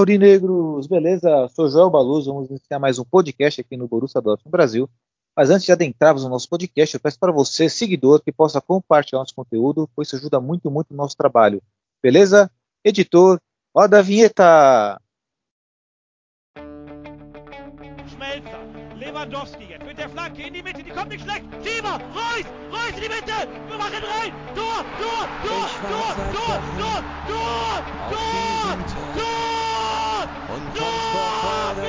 Aurinegros! Beleza? Sou Joel Baluz, vamos iniciar mais um podcast aqui no Borussia Dortmund Brasil. Mas antes de adentrarmos no nosso podcast, eu peço para você, seguidor, que possa compartilhar nosso conteúdo, pois isso ajuda muito, muito o nosso trabalho. Beleza? Editor, roda a vinheta! Lewandowski jetzt mit der Flanke in die Mitte, die kommt nicht schlecht. Schieber, Reus, Reus in die Mitte, wir machen rein. Tor, Tor, Tor, Tor, Tor, Tor, Tor, Tor, Tor, und kommt vor Freude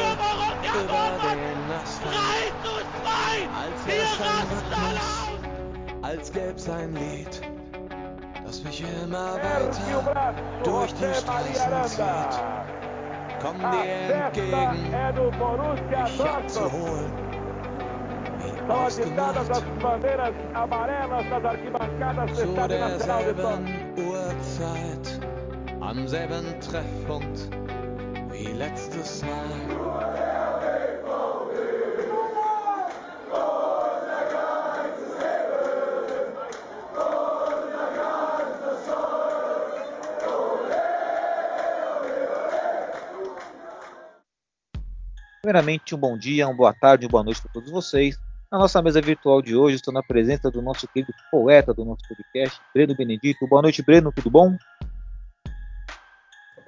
über den Asphalt. Als wär's ein Rhythmus, als gäb's sein Lied, das mich immer weiter durch die Straßen zieht. Komm dir entgegen, dich abzuholen. zu holen. bandeiras amarelas das arquibancadas do Uhrzeit, am selben Treffpunkt letztes Mal. Primeiramente, um bom dia, uma boa tarde, uma boa noite para todos vocês. Na nossa mesa virtual de hoje, estou na presença do nosso querido poeta do nosso podcast, Breno Benedito. Boa noite, Breno, tudo bom?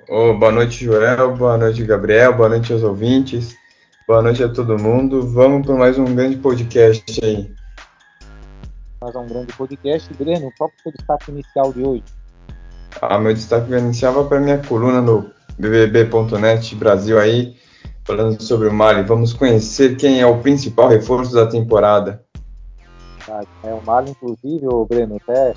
Oh, boa noite, Joel. Boa noite, Gabriel. Boa noite aos ouvintes. Boa noite a todo mundo. Vamos para mais um grande podcast aí. Mais um grande podcast. Breno, qual é o seu destaque inicial de hoje? Ah, meu destaque inicial vai para minha coluna no bbb.net Brasil aí, falando sobre o Mali. Vamos conhecer quem é o principal reforço da temporada. Ah, é o Mali, inclusive, o Breno, até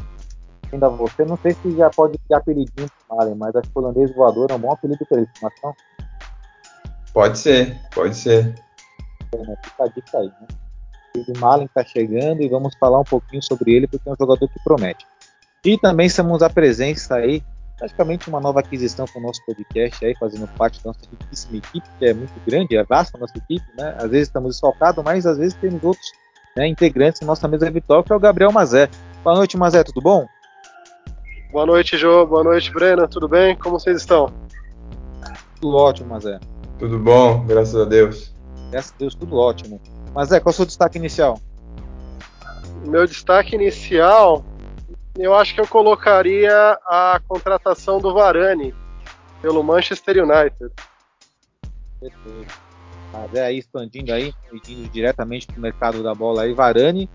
ainda você, não sei se já pode ter apelidinho pro Mali, mas acho que o holandês voador é um bom apelido para ele, mas não? Pode ser, pode ser. Breno, fica a dica aí, né? O Malen está chegando e vamos falar um pouquinho sobre ele, porque é um jogador que promete. E também estamos a presença aí, praticamente uma nova aquisição para o nosso podcast aí, fazendo parte da nossa riquíssima equipe, que é muito grande, é vasta a nossa equipe, né? Às vezes estamos desfalcados, mas às vezes temos outros né, integrantes da nossa mesa virtual, que é o Gabriel Mazé. Boa noite, Mazé, tudo bom? Boa noite, Jô. Boa noite, Breno. Tudo bem? Como vocês estão? Tudo ótimo, Mazé. Tudo bom, graças a Deus. Graças a Deus, tudo ótimo. Mazé, qual é o seu destaque inicial? Meu destaque inicial, eu acho que eu colocaria a contratação do Varane pelo Manchester United. Perfeito. Mazé aí expandindo aí, indo diretamente para o mercado da bola aí, Varane.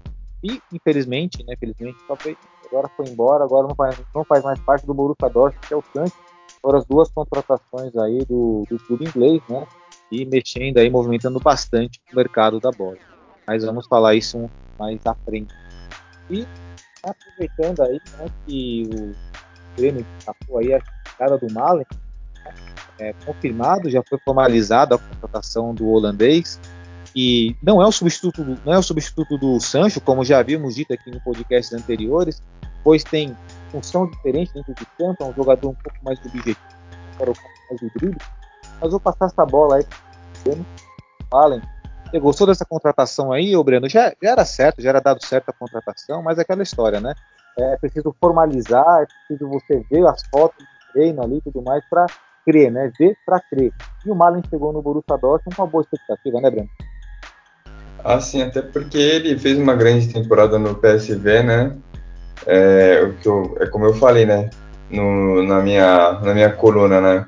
E, infelizmente, né, felizmente, só foi, agora foi embora, agora não faz, não faz mais parte do Borussia Dortmund, que é o Santos. Foram as duas contratações aí do, do clube inglês, né? E mexendo aí, movimentando bastante o mercado da bola. Mas vamos falar isso mais à frente. E aproveitando aí, né, que o Grêmio destacou aí a chegada do Malen, é, confirmado, já foi formalizada a contratação do holandês, e não é o substituto do, não é o substituto do Sancho, como já havíamos dito aqui no podcast anteriores, pois tem função diferente dentro do campo, é um jogador um pouco mais objetivo, para o mais do drible. Mas vou passar essa bola aí para o Allen. Você gostou dessa contratação aí, ô Breno? Já, já era certo, já era dado certo a contratação, mas é aquela história, né? É preciso formalizar, é preciso você ver as fotos do treino ali e tudo mais para crer, né? Ver para crer. E o Malen chegou no Borussia Dortmund com uma boa expectativa, né, Breno? Ah, sim, até porque ele fez uma grande temporada no PSV, né? É, o que eu, é como eu falei, né? No, na, minha, na minha coluna, né?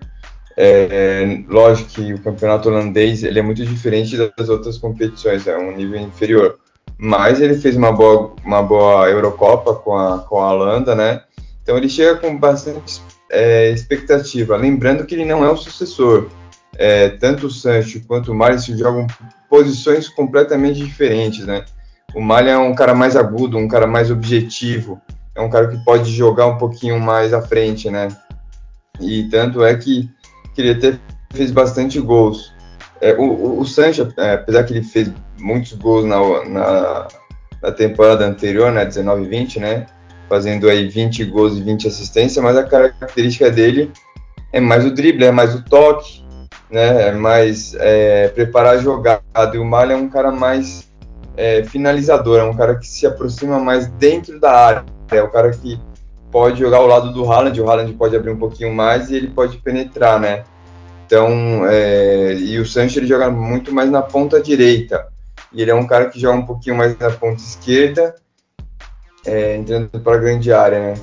É, lógico que o campeonato holandês ele é muito diferente das outras competições, é um nível inferior. Mas ele fez uma boa, uma boa Eurocopa com a, com a Holanda, né? Então ele chega com bastante é, expectativa. Lembrando que ele não é o sucessor. É, tanto o Sancho quanto o Mário jogam posições completamente diferentes, né? O Malha é um cara mais agudo, um cara mais objetivo, é um cara que pode jogar um pouquinho mais à frente, né? E tanto é que, que ele até fez bastante gols. É, o, o, Sancho, é, apesar que ele fez muitos gols na, na, na temporada anterior, né, 19 e 20, né? Fazendo aí 20 gols e 20 assistências, mas a característica dele é mais o drible, é mais o toque, né? É mais é, preparar a jogada. E o Malha é um cara mais é, finalizador, é um cara que se aproxima mais dentro da área, é o cara que pode jogar ao lado do Haaland, o Haaland pode abrir um pouquinho mais e ele pode penetrar, né? Então, é, e o Sancho ele joga muito mais na ponta direita. E ele é um cara que joga um pouquinho mais na ponta esquerda, é, entrando para a grande área, né?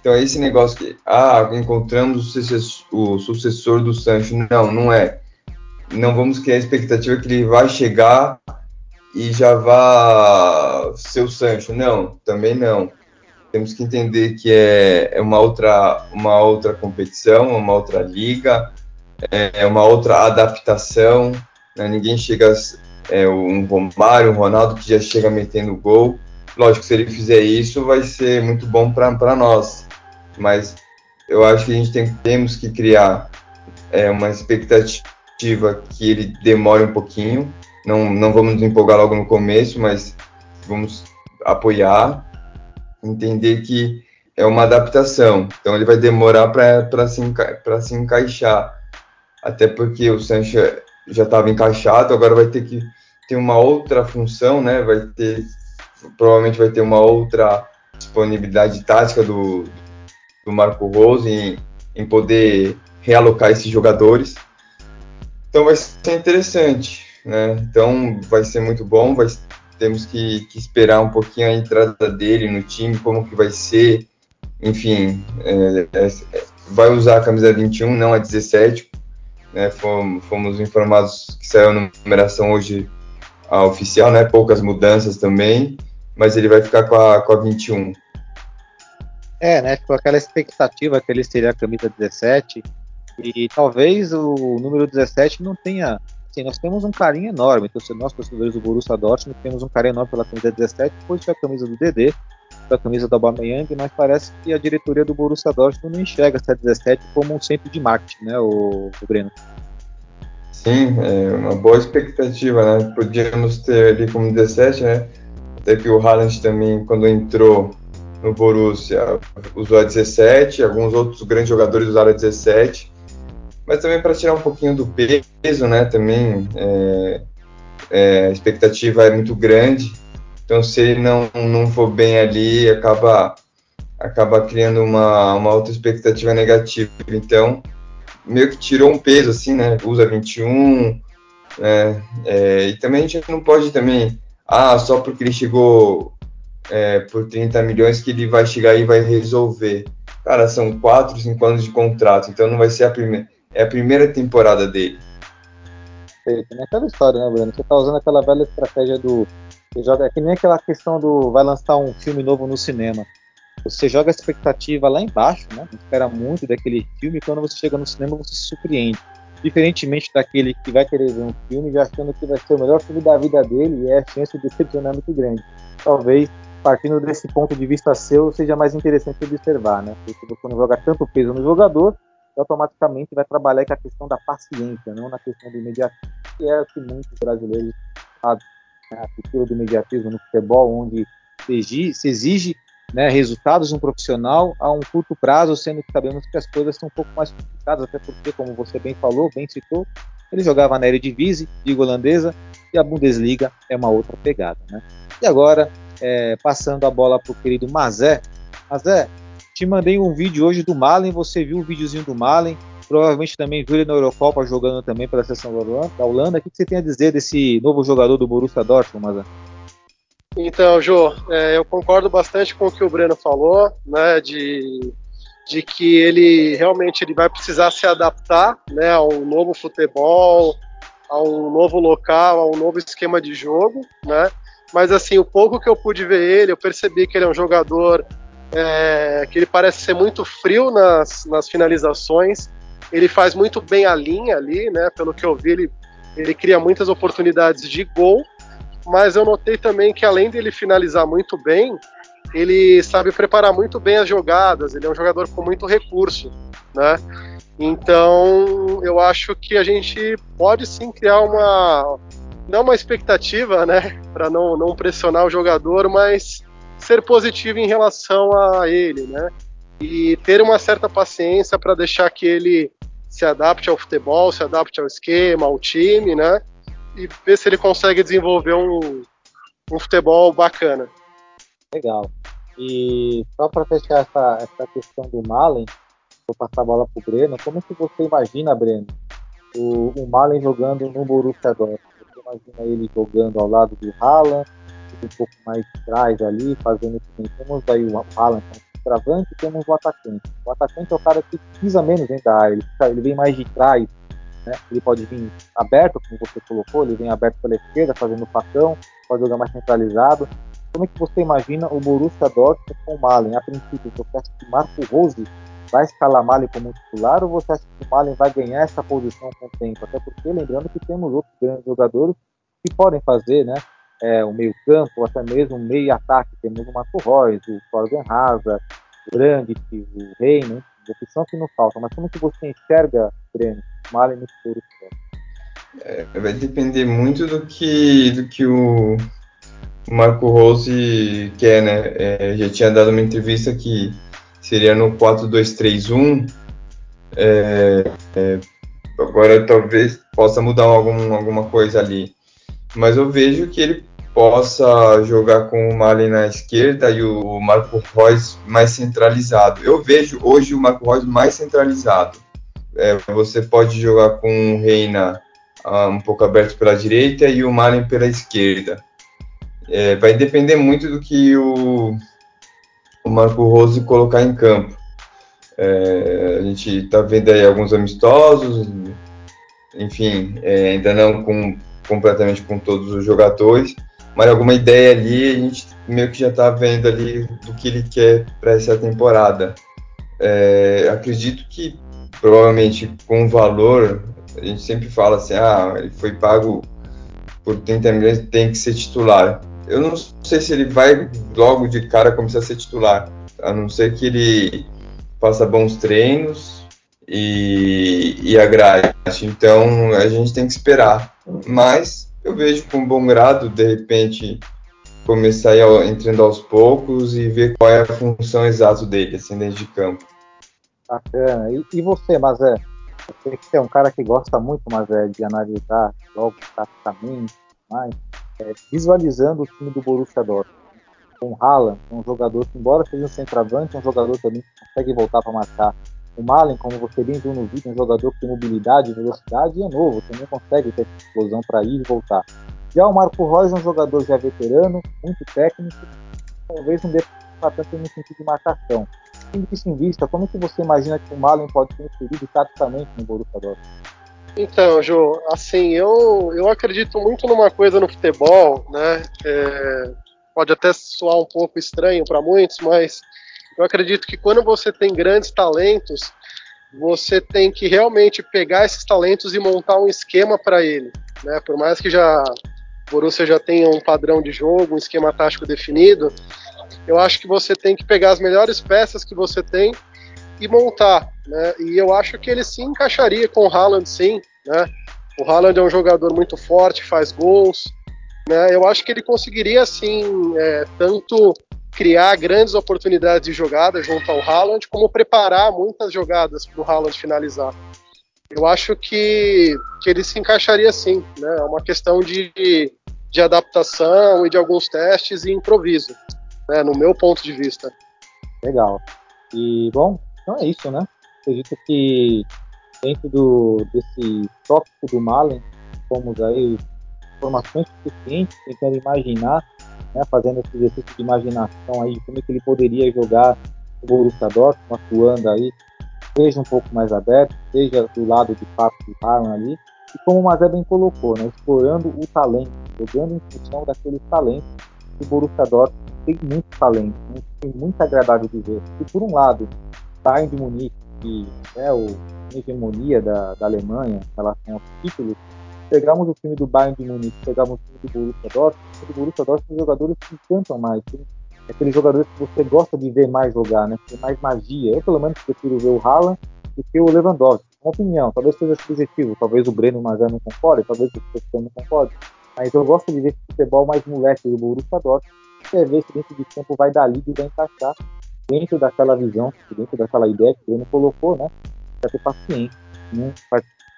Então, esse negócio que, ah, encontramos o sucessor do Sancho. Não, não é. Não vamos criar a expectativa que ele vai chegar e já vá ser o Sancho. Não, também não. Temos que entender que é, é uma outra, uma outra competição, uma outra liga, é uma outra adaptação. Né? Ninguém chega é, um Romário, um Ronaldo que já chega metendo gol. Lógico, se ele fizer isso, vai ser muito bom para nós. Mas eu acho que a gente tem, temos que criar é, uma expectativa que ele demore um pouquinho. Não, não vamos nos empolgar logo no começo, mas vamos apoiar entender que é uma adaptação. Então ele vai demorar para se, enca se encaixar. Até porque o Sancho já estava encaixado, agora vai ter que ter uma outra função, né? Vai ter provavelmente vai ter uma outra disponibilidade tática do, do Marco Rose em, em poder realocar esses jogadores. Então vai ser interessante, né? Então vai ser muito bom, vai, temos que, que, esperar um pouquinho a entrada dele no time, como que vai ser, enfim, é, é, vai usar a camisa 21, não a 17, né, fomos, fomos, informados que saiu a numeração hoje a oficial, né, poucas mudanças também, mas ele vai ficar com a, com a 21. É, né, ficou aquela expectativa que ele seria a camisa 17, e talvez o número 17 não tenha assim, nós temos um carinho enorme, então, nós torcedores do Borussia Dortmund temos um carinho enorme pela camisa 17, depois foi a camisa do DD, a camisa do Aubameyang, mas parece que a diretoria do Borussia Dortmund não enxerga essa 17 como um centro de marketing, né, o, o Breno? Sim, é uma boa expectativa, né? Podíamos ter ali como 17, né? Até que o Haaland também, quando entrou no Borussia, usou a 17, alguns outros grandes jogadores usaram a 17 mas também para tirar um pouquinho do peso, né? Também é, é, a expectativa é muito grande, então se ele não, não for bem ali, acaba acaba criando uma, uma outra expectativa negativa. Então, meio que tirou um peso, assim, né? Usa 21, né? É, e também a gente não pode também, ah, só porque ele chegou é, por 30 milhões que ele vai chegar e vai resolver. Cara, são 4, 5 anos de contrato, então não vai ser a primeira é a primeira temporada dele. Perfeito. É aquela história, né, Bruno? Você tá usando aquela velha estratégia do. Você joga, é que nem aquela questão do. Vai lançar um filme novo no cinema. Você joga a expectativa lá embaixo, né? Espera muito daquele filme quando você chega no cinema você se surpreende. Diferentemente daquele que vai querer ver um filme já achando que vai ser o melhor filme da vida dele e é a chance de decepcionar muito grande. Talvez, partindo desse ponto de vista seu, seja mais interessante observar, né? Porque você não joga tanto peso no jogador, automaticamente vai trabalhar com a questão da paciência, não na questão do imediatismo, que é o que muitos brasileiros fazem. Né? A cultura do imediatismo no futebol, onde se exige né, resultados de um profissional a um curto prazo, sendo que sabemos que as coisas são um pouco mais complicadas, até porque, como você bem falou, bem citou, ele jogava na Eredivisie, liga holandesa, e a Bundesliga é uma outra pegada. Né? E agora, é, passando a bola para o querido Mazé. Mazé, te mandei um vídeo hoje do Malen, você viu o videozinho do Malen, provavelmente também viu ele na Eurocopa jogando também pela seleção da Holanda. O que você tem a dizer desse novo jogador do Borussia Dortmund, Mazan? Então, Jô, é, eu concordo bastante com o que o Breno falou, né, de, de que ele realmente ele vai precisar se adaptar, né, a um novo futebol, a um novo local, a um novo esquema de jogo, né, mas assim, o pouco que eu pude ver ele, eu percebi que ele é um jogador é, que ele parece ser muito frio nas, nas finalizações. Ele faz muito bem a linha ali, né? Pelo que eu vi, ele, ele cria muitas oportunidades de gol. Mas eu notei também que além dele finalizar muito bem, ele sabe preparar muito bem as jogadas. Ele é um jogador com muito recurso, né? Então eu acho que a gente pode sim criar uma não uma expectativa, né, para não, não pressionar o jogador, mas ser positivo em relação a ele, né? E ter uma certa paciência para deixar que ele se adapte ao futebol, se adapte ao esquema, ao time, né? E ver se ele consegue desenvolver um, um futebol bacana. Legal. E só para fechar essa, essa questão do Malen, vou passar a bola para o Breno. Como que você imagina, Breno, o, o Malen jogando no Borussia Dortmund. Você imagina ele jogando ao lado do Haaland, um pouco mais de trás ali, fazendo que temos aí o Haaland como centroavante e temos o atacante. O atacante é o cara que pisa menos dentro da área, ele, ele vem mais de trás, né? ele pode vir aberto, como você colocou, ele vem aberto pela esquerda, fazendo facão, pode jogar mais centralizado. Como é que você imagina o Borussia Dortmund com o Malen? A princípio, você acha que Marco Rose vai escalar Malen como titular ou você acha que o Malen vai ganhar essa posição com o tempo? Até porque, lembrando que temos outros grandes jogadores que podem fazer, né? É, o meio campo, até mesmo o meio ataque. Temos o Marco Reus, o Torben Hazard, o Brandt, o Reino, opção que não falta. Mas como que você enxerga, Breno, Malen no futuro? É, vai depender muito do que, do que o Marco Rose quer, né? É, já tinha dado uma entrevista que seria no 4-2-3-1. É, é, agora talvez possa mudar algum, alguma coisa ali. Mas eu vejo que ele possa jogar com o Mali na esquerda e o Marco Reus mais centralizado. Eu vejo hoje o Marco Reus mais centralizado. É, você pode jogar com o Reina uh, um pouco aberto pela direita e o Malen pela esquerda. É, vai depender muito do que o, o Marco Rose colocar em campo. É, a gente está vendo aí alguns amistosos, enfim, é, ainda não com, completamente com todos os jogadores, mas alguma ideia ali a gente meio que já está vendo ali do que ele quer para essa temporada. É, acredito que provavelmente com o valor, a gente sempre fala assim, ah, ele foi pago por 30 milhões, tem que ser titular eu não sei se ele vai logo de cara começar a ser titular, a não ser que ele faça bons treinos e, e agrade. Então a gente tem que esperar. Mas eu vejo com bom grado, de repente, começar a ir entrando aos poucos e ver qual é a função exata dele, assim, dentro de campo. Bacana. E, e você, Mazé? Você que é um cara que gosta muito, Mazé, de analisar logo taticamente, mais é, visualizando o time do Borussia Dortmund. Com Haaland, um jogador que, embora seja um centroavante, é um jogador também que consegue voltar para marcar. O Malen, como você bem viu no vídeo, é um jogador que tem mobilidade, velocidade e é novo, também consegue ter explosão para ir e voltar. Já o Marco Reus é um jogador já veterano, muito técnico, talvez não dê para tanto no sentido de marcação. Tendo isso em vista, como é que você imagina que o Malen pode ser inserido taticamente no Borussia Dortmund? Então, Jô, assim, eu, eu acredito muito numa coisa no futebol, né? É, pode até soar um pouco estranho para muitos, mas eu acredito que quando você tem grandes talentos, você tem que realmente pegar esses talentos e montar um esquema para ele, né? Por mais que já o Borussia já tenha um padrão de jogo, um esquema tático definido, eu acho que você tem que pegar as melhores peças que você tem e montar. Né? E eu acho que ele se encaixaria com o Haaland, sim. Né? O Haaland é um jogador muito forte, faz gols. Né? Eu acho que ele conseguiria, assim, é, tanto criar grandes oportunidades de jogada junto ao Haaland, como preparar muitas jogadas para o Haaland finalizar. Eu acho que, que ele se encaixaria sim. Né? É uma questão de, de adaptação e de alguns testes e improviso, né? no meu ponto de vista. Legal. E, bom, então é isso, né? Acredito que dentro do, desse tópico do Malen, fomos aí informações suficientes, tentando imaginar, né, fazendo esse exercício de imaginação aí, como é que ele poderia jogar o Borussia Dortmund, atuando aí, seja um pouco mais aberto, seja do lado de fato do Haaland ali, e como o Mazé bem colocou, né, explorando o talento, jogando em função daqueles talentos que o Borussia Dortmund tem muito talento, tem muito agradável de ver. E por um lado, Bayern de Munique, que é o hegemonia da, da Alemanha em relação aos títulos, pegamos o time do Bayern de Munique, pegamos o time do Borussia Dortmund, o Borussia Dortmund são jogadores que encantam mais, tem aqueles jogadores que você gosta de ver mais jogar, né? Tem mais magia. Eu, pelo menos, prefiro ver o Haaland do que o Lewandowski. Uma opinião, talvez seja subjetivo, talvez o Breno Mazé não concorde, talvez o Cristiano não concorde, mas eu gosto de ver futebol mais moleque do Borussia Dortmund, e ver se dentro de campo vai dar liga e vai encaixar dentro daquela visão, dentro daquela ideia que o Bruno colocou, né? Para ter paciência, não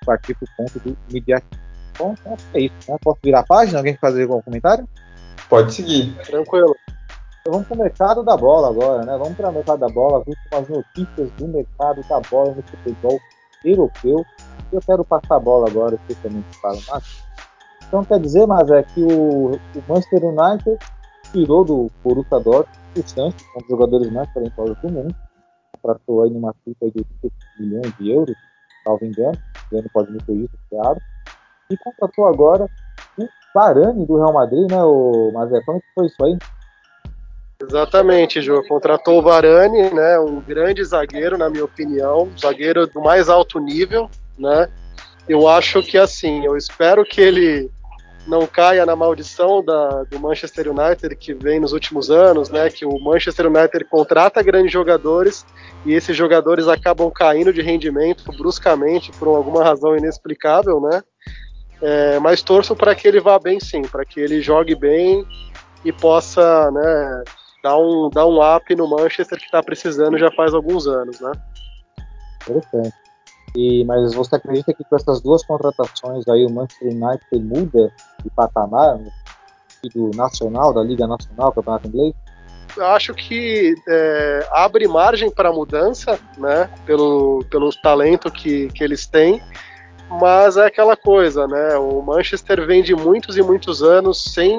partir para o ponto do imediatismo. Bom, então é isso. Né? Posso virar a página? Alguém quer fazer algum comentário? Pode seguir. Tranquilo. Então vamos para o mercado da bola agora, né? Vamos para o mercado da bola, as últimas notícias do mercado da bola no futebol europeu. eu quero passar a bola agora, especialmente para o Márcio. Então quer dizer, mas é que o, o Manchester United tirou do Borussia Dortmund o Santos, um dos jogadores mais talentosos do mundo, contratou aí numa cifra de 85 milhões de euros, salvo engano, engano pode me corrigir, claro, e contratou agora o Varane do Real Madrid, né, o Mazé? Como é que foi isso aí? Exatamente, Jô. Contratou o Varane, né? Um grande zagueiro, na minha opinião, zagueiro do mais alto nível, né? Eu acho que assim, eu espero que ele não caia na maldição da, do Manchester United que vem nos últimos anos, né? Que o Manchester United contrata grandes jogadores e esses jogadores acabam caindo de rendimento bruscamente por alguma razão inexplicável, né? É, mas torço para que ele vá bem, sim, para que ele jogue bem e possa, né? Dar um, dar um up no Manchester que está precisando já faz alguns anos, né? Interessante. E, mas você acredita que com essas duas contratações aí o Manchester United muda de patamar do nacional, da Liga Nacional, Campeonato Inglês? Eu acho que é, abre margem para mudança, né? Pelo, pelo talento que, que eles têm. Mas é aquela coisa, né? O Manchester vem de muitos e muitos anos sem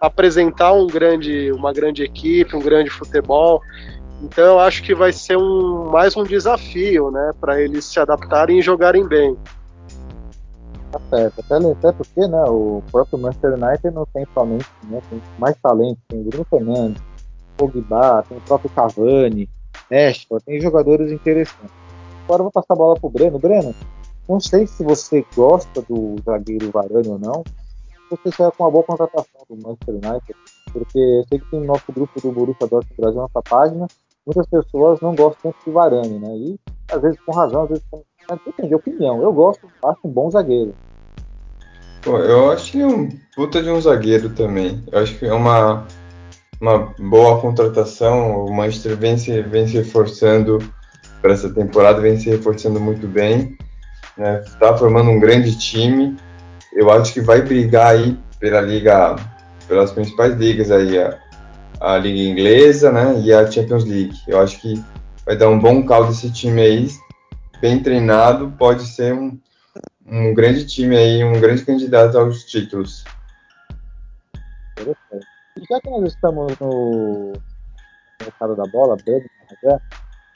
apresentar um grande, uma grande equipe, um grande futebol. Então eu acho que vai ser um, mais um desafio, né, para eles se adaptarem e jogarem bem. Tá certo, até, até porque, né, o próprio Manchester United não tem somente, né, tem mais talento, tem o Bruno Fernandes, Pogba, tem o próprio Cavani, Rashford, tem jogadores interessantes. Agora eu vou passar a bola pro Breno. Breno, não sei se você gosta do zagueiro Varane ou não, você sai com uma boa contratação do Manchester United, porque eu sei que tem no nosso grupo do Borussia Dortmund Brasil, nossa página, muitas pessoas não gostam de Varane, né? E às vezes com razão, às vezes com. Depende de opinião. Eu gosto, acho um bom zagueiro. Pô, eu acho é um puta de um zagueiro também. Eu acho que é uma, uma boa contratação. O Manchester vem se, vem se reforçando para essa temporada, vem se reforçando muito bem. Né? Está formando um grande time. Eu acho que vai brigar aí pela liga, pelas principais ligas aí, a, a Liga Inglesa né, e a Champions League. Eu acho que vai dar um bom caldo esse time aí, bem treinado, pode ser um, um grande time aí, um grande candidato aos títulos. Interessante. E já que nós estamos no mercado da bola, Breno, né,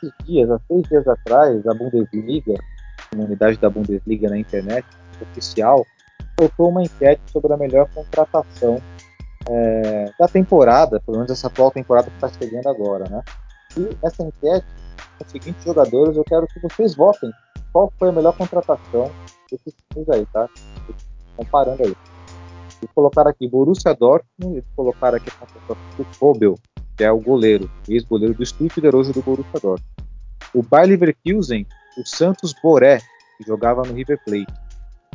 esses dias, há seis dias atrás, a Bundesliga, comunidade da Bundesliga na internet, oficial, soltou uma enquete sobre a melhor contratação é, da temporada, pelo menos essa atual temporada que está chegando agora, né? E essa enquete, com os seguintes jogadores, eu quero que vocês votem qual foi a melhor contratação desses times aí, tá? Comparando aí. Eles colocaram aqui Borussia Dortmund, eles colocaram aqui a contratação do Kobel, que é o goleiro, ex-goleiro do Stuttgart, hoje do Borussia Dortmund. O Bayer Leverkusen, o Santos Boré, que jogava no River Plate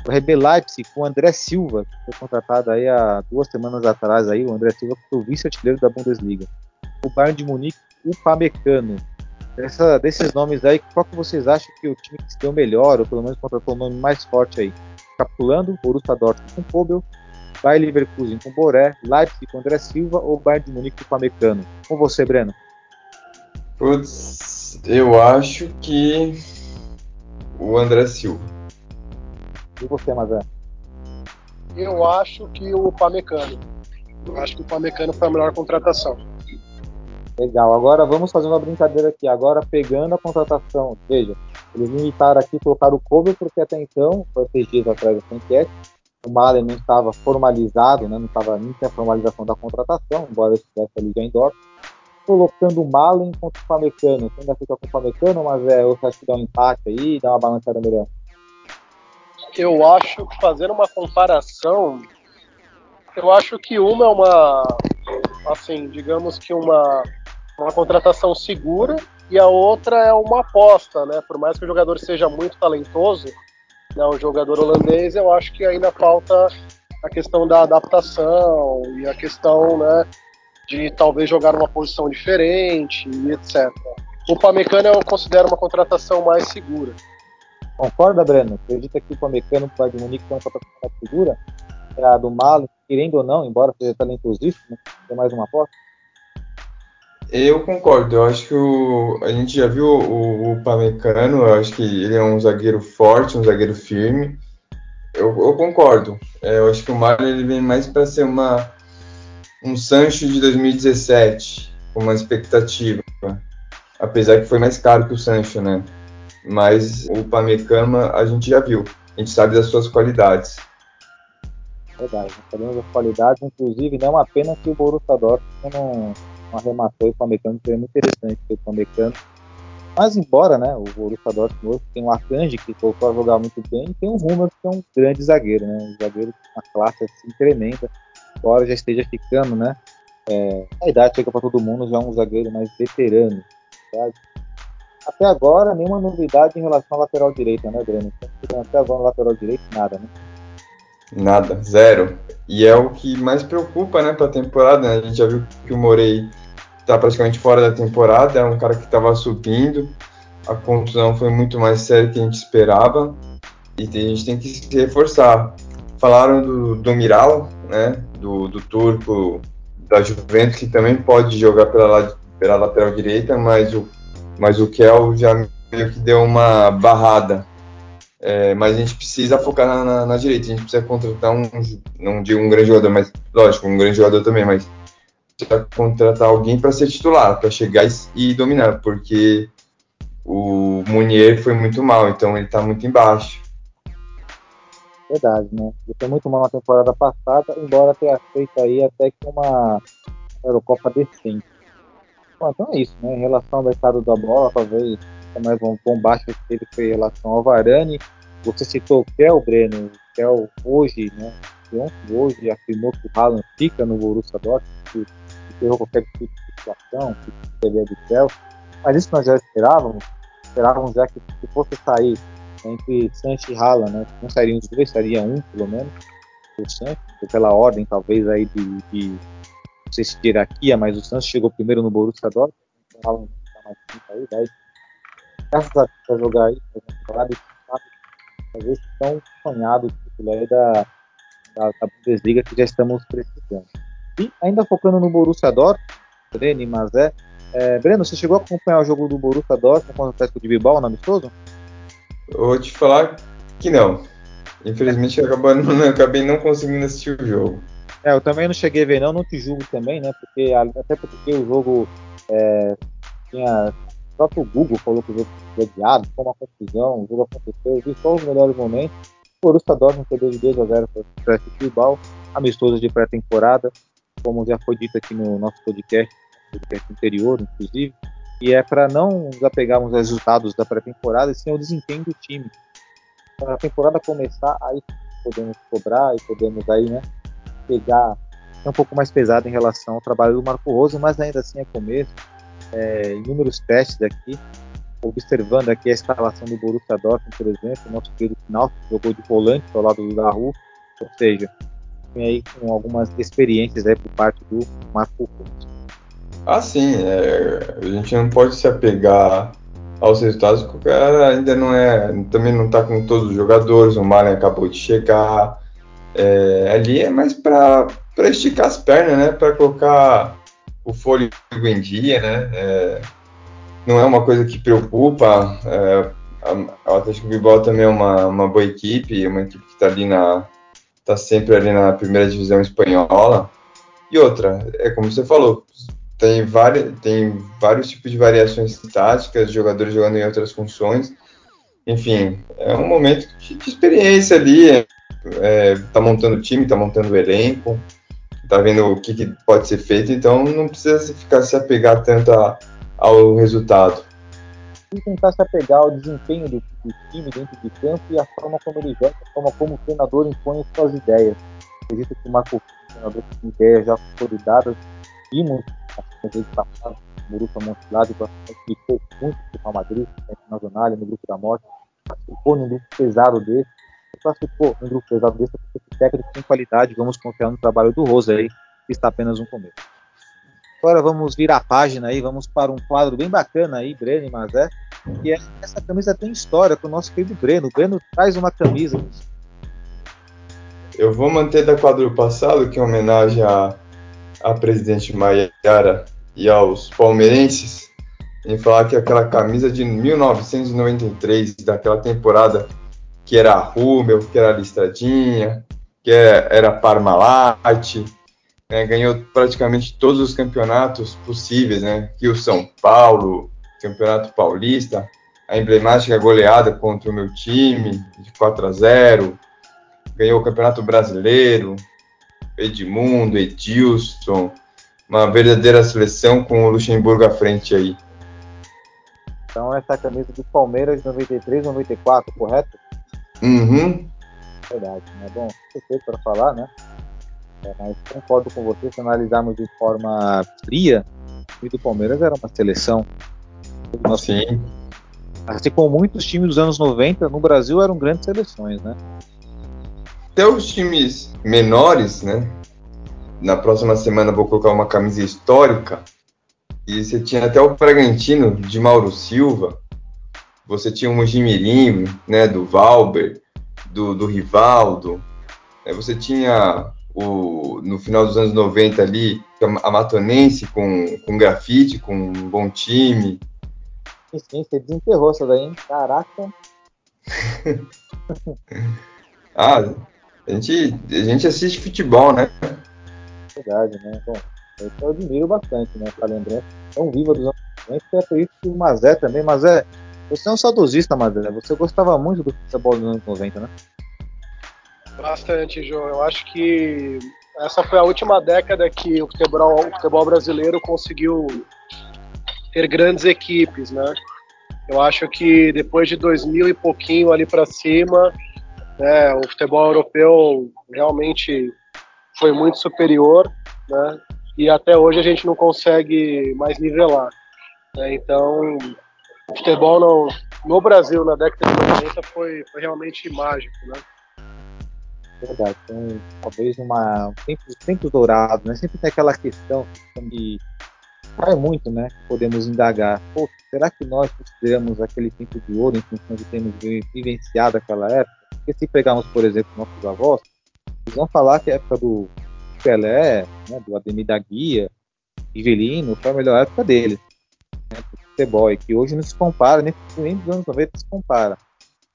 o RB Leipzig com o André Silva, que foi contratado aí há duas semanas atrás, aí, o André Silva foi o vice-artilheiro da Bundesliga. O Bayern de Munique, o Pamecano. Essa, desses nomes aí, qual que vocês acham que o time que se deu melhor, ou pelo menos contratou o um nome mais forte aí? Capitulando, Borussia Dortmund com Kobel, Bayern Leverkusen com Boré, Leipzig com André Silva ou Bayern de Munique com Pamecano? Com você, Breno? Putz, eu acho que o André Silva. E você, Mazé? Eu acho que o Pamecano. Eu acho que o Pamecano foi a melhor contratação. Legal. Agora vamos fazer uma brincadeira aqui. Agora pegando a contratação. Veja, eles limitaram aqui, colocaram o Kobe, porque até então, foi seis dias atrás dessa enquete, o Malen não estava formalizado, né, não estava nem a formalização da contratação, embora eu estivesse ali já em Dortmund. Colocando o Malen contra o Pamecano. Você ainda fica com o Pamecano, mas é, você acha que dá um empate aí, dá uma balançada melhor? eu acho que fazendo uma comparação, eu acho que uma é uma, assim, digamos que uma, uma contratação segura e a outra é uma aposta, né? Por mais que o jogador seja muito talentoso, né, o jogador holandês, eu acho que ainda falta a questão da adaptação e a questão, né, de talvez jogar numa posição diferente e etc. O Pamecano eu considero uma contratação mais segura. Concorda, Breno? Acredita que o Pamecano para de Munique tem uma contratação segura? É a do Malo, querendo ou não, embora seja talentosíssimo, é mais uma aposta? Eu concordo, eu acho que o, a gente já viu o, o Pamecano, eu acho que ele é um zagueiro forte, um zagueiro firme. Eu, eu concordo. É, eu acho que o Mário ele vem mais para ser uma, um Sancho de 2017, com uma expectativa. Apesar que foi mais caro que o Sancho, né? Mas o Pamecano a gente já viu, a gente sabe das suas qualidades. Verdade, sabemos as qualidades, inclusive não uma pena que o Borussia Dortmund não um arrematou o Pamecano, que é muito interessante o Pamecano. Mas embora, né, o Borussia Dortmund tem um Akanji que voltou a jogar muito bem, e tem o Hummels que é um grande zagueiro, né, um zagueiro com uma classe assim tremenda, embora já esteja ficando, né, é, a idade chega para todo mundo, já é um zagueiro mais veterano, sabe? Até agora, nenhuma novidade em relação à lateral direita, né, Breno? Até agora, lateral direita, nada, né? Nada, zero. E é o que mais preocupa, né, para a temporada. Né? A gente já viu que o Morei está praticamente fora da temporada, é um cara que estava subindo. A contusão foi muito mais séria que a gente esperava e a gente tem que se reforçar. Falaram do, do Miral, né, do, do turco da Juventus, que também pode jogar pela, pela lateral direita, mas o, mas o Kel já meio que deu uma barrada é, mas a gente precisa focar na, na, na, direita, a gente precisa contratar um, não digo um grande jogador, mas lógico, um grande jogador também, mas precisa contratar alguém para ser titular, para chegar e, e, dominar, porque o Munier foi muito mal, então ele está muito embaixo. Verdade, né? Ele foi muito mal na temporada passada, embora tenha feito aí até que uma Eurocopa decente. Bom, então é isso, né? Em relação ao mercado da bola, talvez mais um bombástico que teve foi em relação ao Varane. Você citou o Kel, Breno. O Kel hoje, né? Hoje afirmou que o Haaland fica no Borussia Dortmund, que, que errou qualquer tipo de situação, que seria do Kel. Mas isso nós já esperávamos. Esperávamos já que se fosse sair entre Sancho e Haaland, né? Não sairiam os dois, sairia um pelo menos. O Sancho, pela ordem talvez aí de, de não sei se hierarquia, mas o Santos chegou primeiro no Borussia Dortmund, o Haaland está mais tempo aí, vai graças a Deus jogar aí, talvez tão sonhado da, da, da, Bundesliga que já estamos precisando. E ainda focando no Borussia Dortmund, Breno e Mazé, é, Breno, você chegou a acompanhar o jogo do Borussia Dortmund contra o Atlético de Bilbao no amistoso? Eu vou te falar que não. Infelizmente eu acabei não, acabei não conseguindo assistir o jogo. É, eu também não cheguei a ver não, não te julgo também, né? Porque até porque o jogo é, tinha o próprio Google falou que o jogo foi adiado, foi uma confusão, o jogo aconteceu, eu vi só os melhores momentos. O Borussia Dortmund perdeu de 2 a 0 para o Bilbao, amistoso de pré-temporada, como já foi dito aqui no nosso podcast, podcast anterior, inclusive, e é para não nos apegarmos aos resultados da pré-temporada, e sim ao desempenho do time. Para a temporada começar, aí podemos cobrar e podemos aí, né, pegar é um pouco mais pesado em relação ao trabalho do Marco Rosa, mas ainda assim é começo é, inúmeros testes aqui, observando aqui a escalação do Borussia Dortmund, por exemplo, nosso querido final jogou de volante ao lado do Daru, ou seja, tem aí com algumas experiências aí por parte do Marco Rose. Ah, sim, é, a gente não pode se apegar aos resultados porque o cara ainda não é, também não está com todos os jogadores, o Malen acabou de chegar, é, ali é mais para esticar as pernas, né, para colocar o fôlego em dia, né? É, não é uma coisa que preocupa. É, a, o Atlético Bilbao também é uma, uma boa equipe, uma equipe que está ali na está sempre ali na primeira divisão espanhola. E outra, é como você falou, tem várias tem vários tipos de variações táticas, jogadores jogando em outras funções. Enfim, é um momento de, de experiência ali. É, é, tá montando o time, tá montando o elenco tá vendo o que, que, pode ser feito, então não precisa ficar se apegar tanto a, ao resultado. E tentar se apegar ao desempenho do, do, time dentro de campo e a forma como ele joga, a forma como o treinador impõe suas ideias. Acredito que o Marco o treinador com ideias já consolidadas, vimos a vez passada, o Mönchengladbach explicou muito para o Real Madrid, na Zonalha, no grupo da morte, participou num grupo pesado desse, classificou um grupo pesado desse porque técnico com qualidade, vamos confiar no trabalho do Rosa aí, que está apenas um começo. Agora vamos virar a página aí, vamos para um quadro bem bacana aí, Breno e Mazé, que é, essa camisa tem história com o nosso querido Breno. O Breno traz uma camisa. Eu vou manter da quadro passado, que é homenagem à, à presidente Maiara e aos palmeirenses em falar que aquela camisa de 1993, daquela temporada que era a Rúmel, que era a Listradinha, que era, era Parmalat, né, ganhou praticamente todos os campeonatos possíveis, né? Que o São Paulo, Campeonato Paulista, a emblemática goleada contra o meu time de 4 a 0, ganhou o Campeonato Brasileiro, Edmundo, Edilson, uma verdadeira seleção com o Luxemburgo à frente aí. Então essa camisa do Palmeiras 93, 94, correto? Uhum. Verdade, né? Bom, sei para falar, né? É, mas concordo com você, se analisarmos de forma fria, o do Palmeiras era uma seleção. Nosso, Sim. Assim como muitos times dos anos 90, no Brasil eram grandes seleções, né? Até os times menores, né? Na próxima semana vou colocar uma camisa histórica. E você tinha até o Bragantino de Mauro Silva. Você tinha o Mojimirim, né? Do Valber, do, do Rivaldo. É, você tinha o, no final dos anos 90 ali, a Matonense com, com grafite, com um bom time. Sim, sim, você desenterrou essa daí, hein? Caraca. ah, a gente, a gente assiste futebol, né? Verdade, né? Bom, eu admiro bastante, né? Essa lembrança tão viva dos anos 90, eu acredito que o Mazé também, Mazé, você é um saudosista, Mazé, você gostava muito do futebol dos anos 90, né? Bastante, João. Eu acho que essa foi a última década que o futebol, o futebol brasileiro conseguiu ter grandes equipes, né? Eu acho que depois de 2000 e pouquinho ali para cima, né, o futebol europeu realmente foi muito superior, né? E até hoje a gente não consegue mais nivelar. Né? Então, o futebol no, no Brasil na década de 90 foi, foi realmente mágico, né? Verdade, então, talvez uma tempos, tempos dourados, né? Sempre tem aquela questão de vai muito, né? Podemos indagar. Pô, será que nós consideramos aquele tempo de ouro em função de termos vivenciado aquela época? Porque se pegarmos, por exemplo, nossos avós, eles vão falar que a época do Pelé, né, do Ademir da Guia, Rivelino, foi a melhor época dele, né, do futebol, que hoje não se compara, nem, nem dos anos 90 se compara.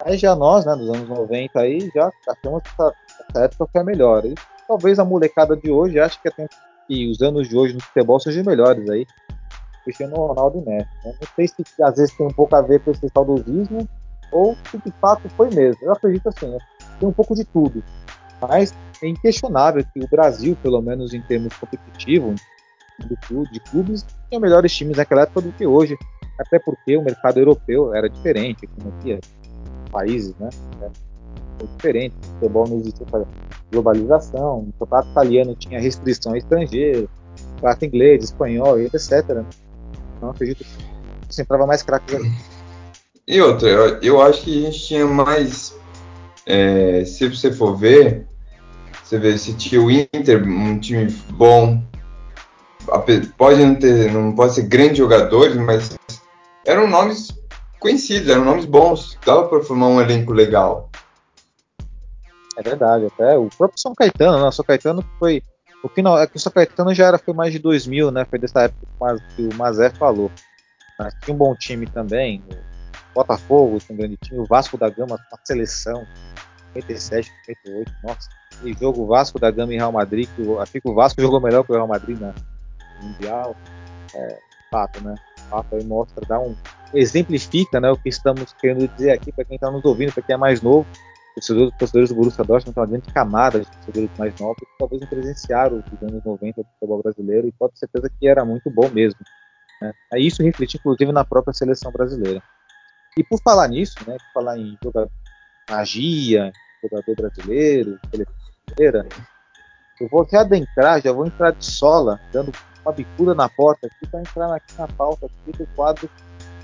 Aí já nós, né, dos anos 90 aí, já achamos que essa, essa época foi a melhor. E talvez a molecada de hoje ache que, que os anos de hoje no futebol sejam melhores aí. Cristiano Ronaldo e Messi. Né? Não sei se às vezes tem um pouco a ver com esse saudosismo ou se de fato foi mesmo. Eu acredito assim, né? tem um pouco de tudo. Mas é inquestionável que o Brasil, pelo menos em termos competitivos, de clubes, tinha melhores times naquela época do que hoje. Até porque o mercado europeu era diferente, como aqui, países, né? É diferente. O futebol não existia para globalização. O campeonato italiano tinha restrição estrangeira, o campeonato inglês, espanhol, etc. Então acredito que você entrava mais craques ali. E outra, eu, eu, acho que a gente tinha mais. É, se você for ver, você vê se tinha o Inter, um time bom. Pode não ter, não pode ser grandes jogadores, mas eram nomes conhecidos, eram nomes bons, dava para formar um elenco legal. É verdade, até o próprio São Caetano, né? São Caetano foi. O final é que o São Caetano já era foi mais de 2000, né? Foi dessa época que o Mazé falou. Mas tinha um bom time também. Botafogo um grande time. O Vasco da Gama, uma seleção. 57, 58. Nossa, e jogo Vasco da Gama e Real Madrid. Que o, acho que o Vasco jogou melhor que o Real Madrid na Mundial. É, fato, né? Fato aí mostra, dá um, exemplifica né, o que estamos querendo dizer aqui para quem está nos ouvindo, para quem é mais novo. Os torcedores, do Borussia Dortmund estão uma grande camada de torcedores mais novos que talvez não presenciaram os anos 90 do futebol brasileiro e pode ter certeza que era muito bom mesmo. Né? Aí isso reflete inclusive na própria seleção brasileira. E por falar nisso, né, por falar em jogador, magia, jogador brasileiro, brasileira, eu vou aqui adentrar, já vou entrar de sola, dando uma bicuda na porta aqui para entrar aqui na pauta aqui do quadro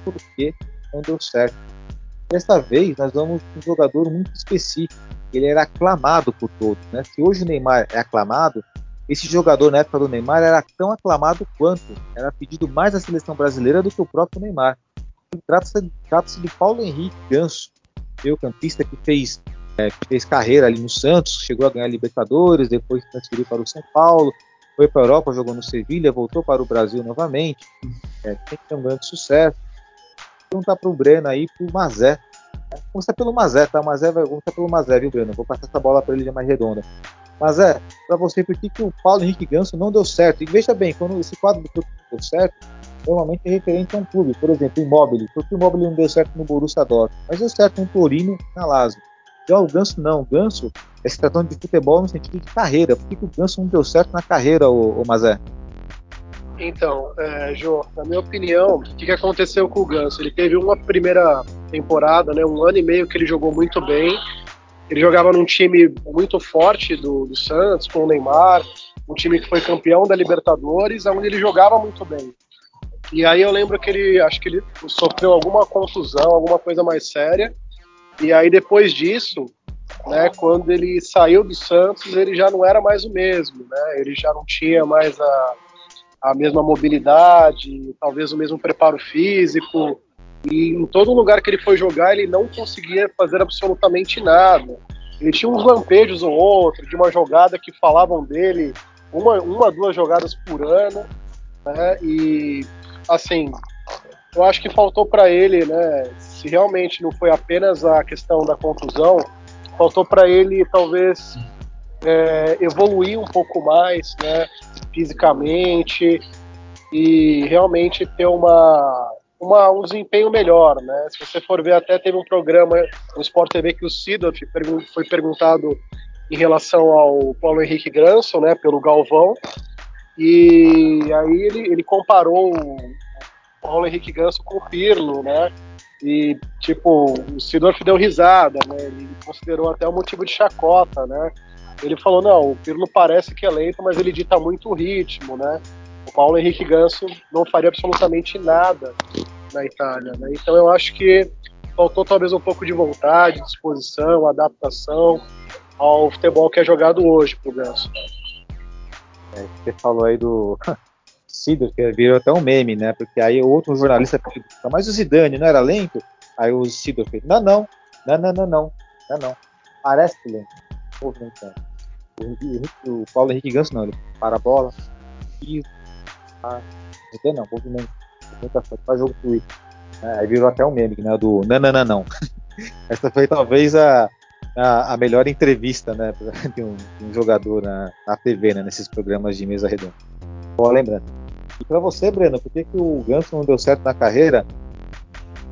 porque não deu certo. Desta vez, nós vamos um jogador muito específico. Ele era aclamado por todos. Né? Se hoje o Neymar é aclamado, esse jogador na época do Neymar era tão aclamado quanto. Era pedido mais à seleção brasileira do que o próprio Neymar. Trata-se trata de Paulo Henrique Ganso, meio campista que fez, é, que fez carreira ali no Santos, chegou a ganhar Libertadores, depois transferiu para o São Paulo, foi para a Europa, jogou no Sevilha, voltou para o Brasil novamente, é, tem que ter um grande sucesso. Vou perguntar para o Breno aí, para o Mazé. Vou começar pelo Mazé, tá? Mazé vai, começar pelo Mazé, viu, Breno? Vou passar essa bola para ele já mais redonda. Mazé, para você, por que, que o Paulo Henrique Ganso não deu certo? E veja bem, quando esse quadro do clube deu certo, normalmente é referente a um clube, por exemplo, o Immobile. Porque o Immobile não deu certo no Borussia Dortmund, mas deu certo no Torino na Lazio. Já o Ganso não, o Ganso é se tratando de futebol no sentido de carreira. Por que, que o Ganso não deu certo na carreira, o, o Mazé? Então, é, Jô, na minha opinião, o que, que aconteceu com o Ganso? Ele teve uma primeira temporada, né, um ano e meio que ele jogou muito bem. Ele jogava num time muito forte do, do Santos, com o Neymar, um time que foi campeão da Libertadores, onde ele jogava muito bem. E aí eu lembro que ele, acho que ele sofreu alguma contusão, alguma coisa mais séria. E aí depois disso, né, quando ele saiu do Santos, ele já não era mais o mesmo, né? Ele já não tinha mais a, a mesma mobilidade, talvez o mesmo preparo físico. E em todo lugar que ele foi jogar, ele não conseguia fazer absolutamente nada. Ele tinha uns lampejos ou outro de uma jogada que falavam dele, uma, uma duas jogadas por ano, né? E assim, eu acho que faltou para ele, né? Se realmente não foi apenas a questão da contusão, faltou para ele talvez é, evoluir um pouco mais, né? Fisicamente e realmente ter uma, uma, um desempenho melhor, né? Se você for ver, até teve um programa no Sport TV que o Sidorf foi perguntado em relação ao Paulo Henrique Granson, né? Pelo Galvão e aí ele, ele comparou o Paulo Henrique Ganso com o Pirlo, né? E, tipo, o Sidorf deu risada, né? Ele considerou até um motivo de chacota, né? Ele falou, não, o Pirlo parece que é lento, mas ele dita muito o ritmo, né? O Paulo Henrique Ganso não faria absolutamente nada na Itália, né? Então eu acho que faltou talvez um pouco de vontade, disposição, adaptação ao futebol que é jogado hoje pro Ganso. É, você falou aí do Sidor, que virou até um meme, né? Porque aí outro jornalista pergunta, mas o Zidane não era lento? Aí o Sidor fez, não, não, não, não, não, não, não, não. Parece lento. O, o, Paulo Henrique Ganso não, ele para a bola e ah, não, movimento, movimentação, faz jogo fluido. É, aí virou até um meme, né? Do não, não, não, não. Essa foi talvez a, a, a melhor entrevista né, de um, de um jogador na, na, TV, né, nesses programas de mesa redonda. Boa lembrança. E para você, Breno, por que, que o Ganso não deu certo na carreira?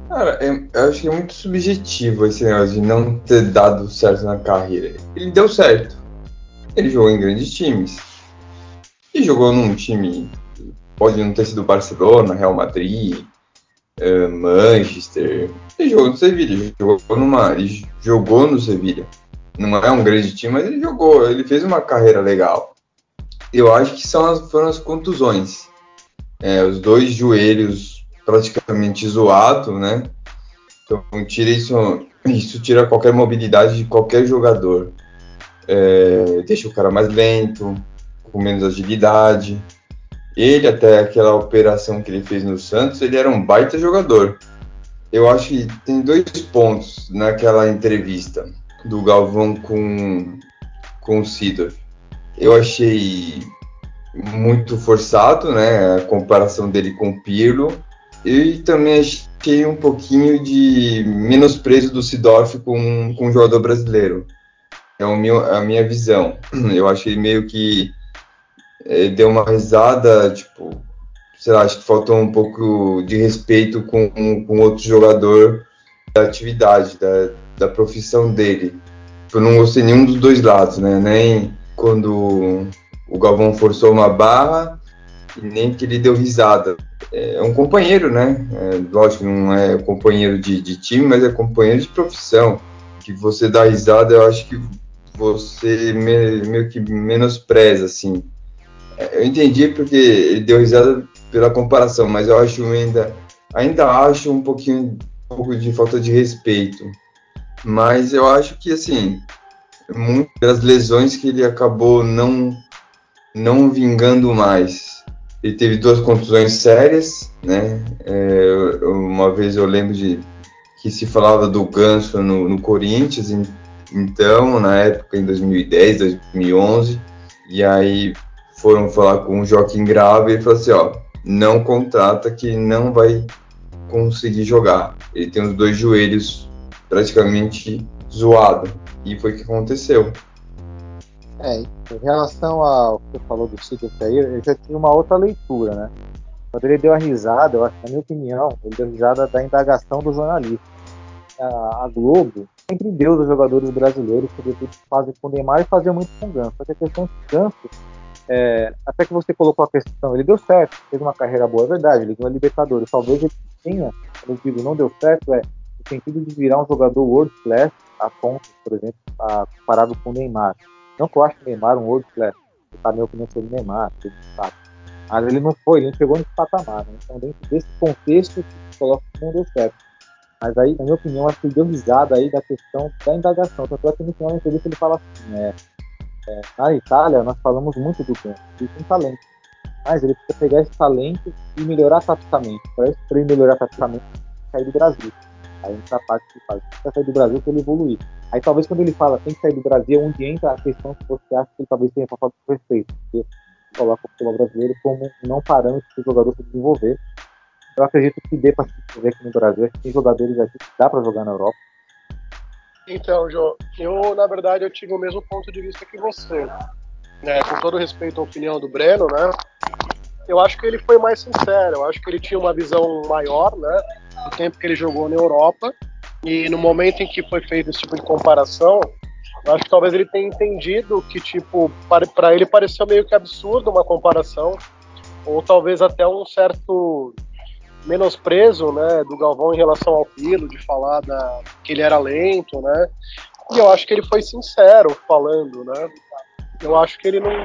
Cara, eu acho que é muito subjetivo esse negócio de não ter dado certo na carreira. Ele deu certo. Ele jogou em grandes times. E jogou num time, pode não ter sido Barcelona, Real Madrid, uh, Manchester. Ele jogou no Sevilha, jogou numa, ele jogou no Sevilha. Não é um grande time, mas ele jogou, ele fez uma carreira legal. Eu acho que são as, foram as contusões. É, os dois joelhos praticamente zoados, né? Então tira isso, isso tira qualquer mobilidade de qualquer jogador. É, deixa o cara mais lento, com menos agilidade. Ele, até aquela operação que ele fez no Santos, ele era um baita jogador. Eu acho que tem dois pontos naquela entrevista do Galvão com, com o Sidor. Eu achei muito forçado, né, a comparação dele com o Pirlo, e também achei um pouquinho de menosprezo do Sidorf com, com o jogador brasileiro. É a minha visão. Eu achei meio que ele deu uma risada, tipo, sei lá, acho que faltou um pouco de respeito com, com outro jogador da atividade, da, da profissão dele. Eu não gostei nenhum dos dois lados, né? Nem quando o Galvão forçou uma barra, nem que ele deu risada. É um companheiro, né? É, lógico, não é companheiro de, de time, mas é companheiro de profissão. Que você dá risada, eu acho que você meio que menospreza, assim. Eu entendi porque ele deu risada pela comparação, mas eu acho ainda, ainda acho um pouquinho um pouco de falta de respeito. Mas eu acho que assim, muitas das lesões que ele acabou não não vingando mais. Ele teve duas contusões sérias, né? É, uma vez eu lembro de que se falava do Ganso no, no Corinthians, então, na época em 2010, 2011, e aí foram falar com o Joaquim Grave e falou assim, ó, não contrata que não vai conseguir jogar. Ele tem os dois joelhos praticamente zoado. E foi o que aconteceu. É, em relação ao que você falou do Chico aí, eu já tinha uma outra leitura, né? Quando ele deu a risada, eu acho, na minha opinião, ele deu a risada da indagação do jornalista. A, a Globo sempre deu os jogadores brasileiros, sobretudo fazem com o Neymar e fazia muito com o Ganso. Só que a questão do Ganso, é, até que você colocou a questão, ele deu certo, fez uma carreira boa, é verdade, ele ganhou a Libertadores. Talvez ele tenha, eu digo não deu certo, é no sentido de virar um jogador world class, a ponto, por exemplo, a, comparado com o Neymar. Não que eu acho o Neymar um world class, você sabe minha opinião sobre o Neymar, mas ele não foi, ele não chegou nesse patamar. Né? Então, dentro desse contexto, coloca que não deu certo. Mas aí, na minha opinião, acho que ele deu risada aí da questão da indagação. Tanto é que no final da entrevista ele fala assim, é, é, na Itália nós falamos muito do tempo, ele tem talento. Mas ele precisa pegar esse talento e melhorar taticamente. Para ele melhorar taticamente, sair do Brasil. Aí entra a parte que faz. Precisa sair do Brasil para ele evoluir. Aí talvez quando ele fala tem que sair do Brasil, é onde entra a questão que você acha que ele talvez tenha passado por respeito. Porque coloca o futebol brasileiro como não parâmetro para o jogador se desenvolver. Eu acredito que dê para se desenvolver aqui no Brasil. Acho que tem jogadores aqui que dá para jogar na Europa. Então, João, eu na verdade eu tive o mesmo ponto de vista que você. Né? Com todo respeito à opinião do Breno, né? Eu acho que ele foi mais sincero. Eu acho que ele tinha uma visão maior, né? Do tempo que ele jogou na Europa e no momento em que foi feito esse tipo de comparação, eu acho que talvez ele tenha entendido que, tipo, para ele pareceu meio que absurdo uma comparação, ou talvez até um certo menosprezo, né, do Galvão em relação ao Pilo, de falar da, que ele era lento, né, e eu acho que ele foi sincero falando, né, eu acho que ele não,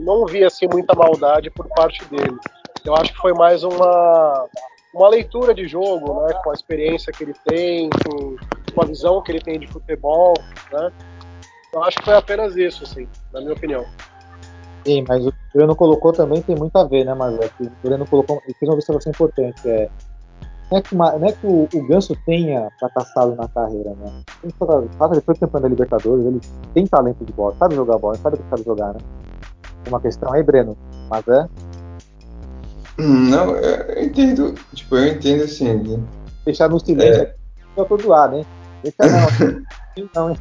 não via, assim, muita maldade por parte dele. Eu acho que foi mais uma, uma leitura de jogo, né, com a experiência que ele tem, com, com a visão que ele tem de futebol, né, eu acho que foi apenas isso, assim, na minha opinião. Sim, mas o Breno colocou também tem muito a ver, né, mas é o Breno colocou e fez uma observação importante, é não é que, não é que o, o, Ganso tenha fracassado na carreira, né? Ele foi campeão da Libertadores, ele tem talento de bola, sabe jogar bola, sabe que sabe jogar, né? Uma questão aí, Breno, mas é. Hum, não, eu entendo, tipo, eu entendo assim. Deixar no silêncio é. eu tô do lado, hein? Deixa não. não, hein?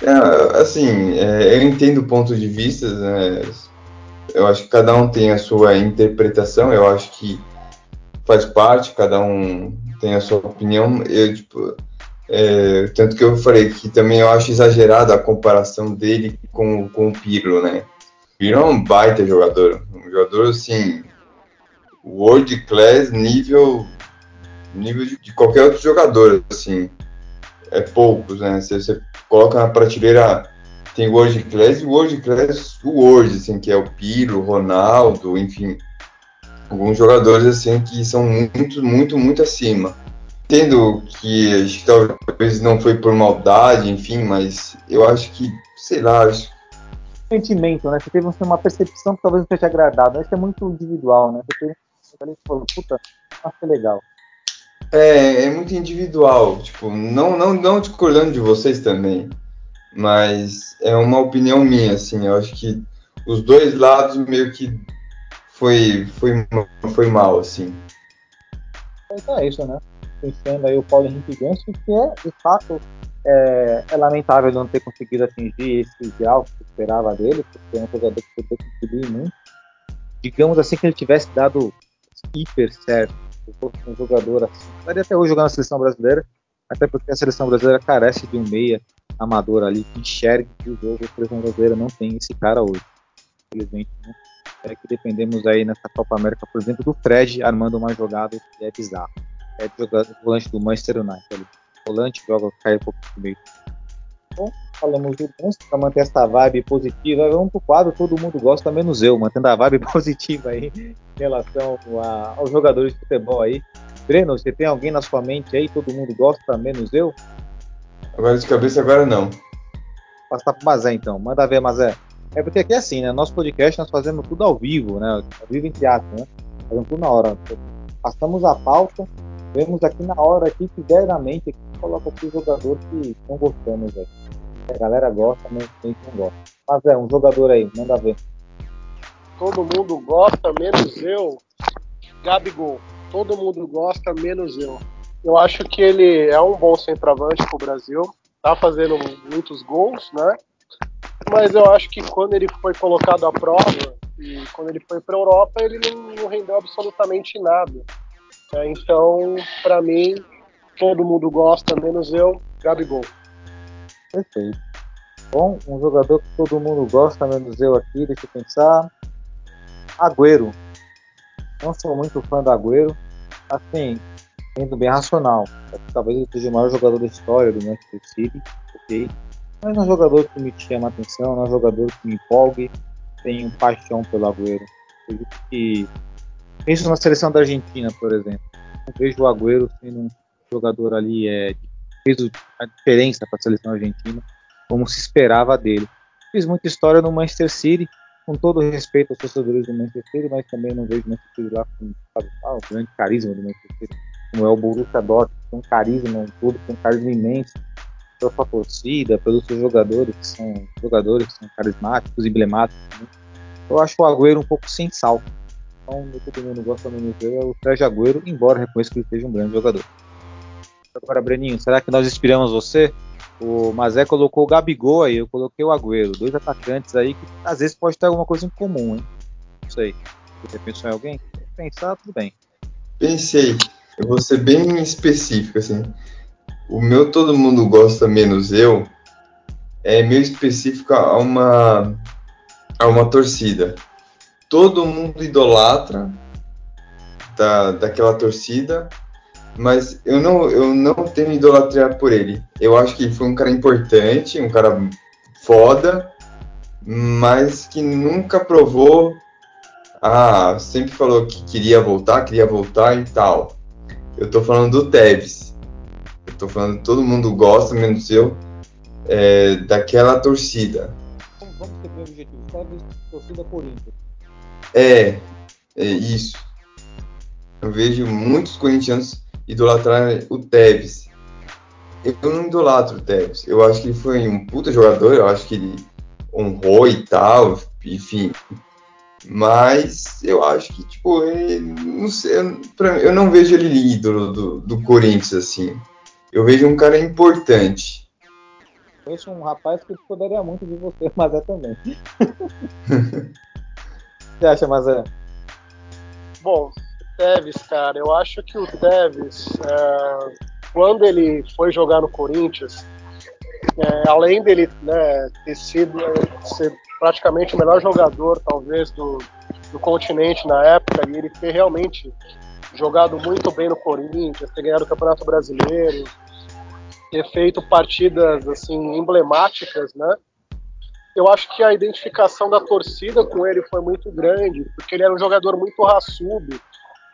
É, assim, é, eu entendo o ponto de vista, né? eu acho que cada um tem a sua interpretação, eu acho que faz parte, cada um tem a sua opinião. Eu, tipo, é, tanto que eu falei que também eu acho exagerada a comparação dele com, com o Pirlo, né? O Pirlo é um baita jogador, um jogador assim, world class nível nível de, de qualquer outro jogador, assim é poucos, né? Você coloca na prateleira tem World Class e World Class o World, assim, que é o Piro, Ronaldo, enfim, alguns jogadores assim que são muito, muito, muito acima. Entendo que acho que talvez não foi por maldade, enfim, mas eu acho que, sei lá, acho sentimento, né? Você teve uma percepção que talvez não te agradado. Isso é muito individual, né? Você teve, falou, puta, que é legal. É, é muito individual, tipo, não, não, não discordando de vocês também, mas é uma opinião minha, assim, eu acho que os dois lados meio que foi, foi, foi mal, assim. Então é isso, né? Pensando aí o Paulo Henrique Ganso, que é, de fato, é, é, lamentável não ter conseguido atingir esse ideal que esperava dele, porque é um jogador que contribuir muito. Digamos assim que ele tivesse dado hiper certo um jogador assim, estaria até hoje jogando na seleção brasileira, até porque a seleção brasileira carece de um meia amador ali que enxergue que o jogo. A seleção brasileira não tem esse cara hoje. Infelizmente, né? é que dependemos aí nessa Copa América, por exemplo, do Fred armando uma jogada que é bizarro. É jogando volante do Manchester United. Ali. Volante joga, cai um pouco no meio. Bom, falamos do Ganso para manter essa vibe positiva. Vamos pro quadro, todo mundo gosta, menos eu, mantendo a vibe positiva aí em relação a, aos jogadores de futebol aí. Breno, você tem alguém na sua mente aí, todo mundo gosta, menos eu? Agora de cabeça, agora não. Passar pro Mazé então, manda ver, Mazé. É porque aqui é assim, né? Nosso podcast nós fazemos tudo ao vivo, né? Ao vivo entre aspas, né? Fazemos tudo na hora. Passamos a pauta, vemos aqui na hora, aqui, que der na mente, aqui, coloca aqui o jogador que não gostamos aí. A galera gosta, mas a gente não gosta. Mas é, um jogador aí, manda ver. todo mundo gosta, menos eu, Gabigol. Todo mundo gosta, menos eu. Eu acho que ele é um bom centroavante para o Brasil, tá fazendo muitos gols, né? Mas eu acho que quando ele foi colocado à prova e quando ele foi para a Europa, ele não, não, rendeu absolutamente nada. É, então, para mim, todo mundo gosta, menos eu, Gabigol. Perfeito. Bom, um jogador que todo mundo gosta, menos eu aqui, deixa eu pensar. Agüero. Não sou muito fã do Agüero. Assim, sendo bem racional. Talvez ele seja o maior jogador da história do Manchester City, ok? Mas não é um jogador que me chama atenção, não é um jogador que me empolgue. Tenho paixão pelo Agüero. Que. Penso na seleção da Argentina, por exemplo. Não vejo o Agüero sendo um jogador ali é, que fez a diferença para a seleção argentina como se esperava dele. Fiz muita história no Manchester City, com todo respeito aos torcedores do Manchester City, mas também não vejo o Manchester City lá com sabe, ah, o grande carisma do Manchester City, como é o Borussia Dortmund, tem um carisma, um tem um carisma imenso pela sua torcida, pelos seus jogadores, que são jogadores que são carismáticos, emblemáticos. Né? Eu acho o Agüero um pouco sem sal. Então, todo mundo gosta do museu é o Sérgio Agüero, embora reconheça que ele seja um grande jogador. Agora, Breninho, será que nós inspiramos você? O Mazé colocou o Gabigol aí, eu coloquei o Agüero. Dois atacantes aí que às vezes pode ter alguma coisa em comum, hein? Não sei. Você pensou em alguém? Pensar, tudo bem. Pensei. Eu vou ser bem específico, assim. O meu todo mundo gosta menos eu é meio específico a uma a uma torcida. Todo mundo idolatra da, daquela torcida mas eu não, eu não tenho idolatria por ele. Eu acho que ele foi um cara importante, um cara foda, mas que nunca provou. Ah, sempre falou que queria voltar, queria voltar e tal. Eu tô falando do Tevez. Eu tô falando todo mundo gosta, menos eu, é, daquela torcida. Vamos ter bem objetivo. Tevez, torcida Corinthians. É, é isso. Eu vejo muitos corintianos idolatrar o Tevez. Eu não idolatro o Tevez. Eu acho que ele foi um puta jogador, eu acho que ele honrou e tal, enfim. Mas eu acho que, tipo, ele, não sei, pra, eu não vejo ele ídolo do, do Corinthians, assim. Eu vejo um cara importante. Conheço um rapaz que poderia muito de você, mas é também. você acha, mas é? Bom, Tevez, cara, eu acho que o Tevez, é, quando ele foi jogar no Corinthians, é, além dele né, ter sido ser praticamente o melhor jogador, talvez, do, do continente na época, e ele ter realmente jogado muito bem no Corinthians, ter ganhado o Campeonato Brasileiro, ter feito partidas assim emblemáticas, né? Eu acho que a identificação da torcida com ele foi muito grande, porque ele era um jogador muito raçudo,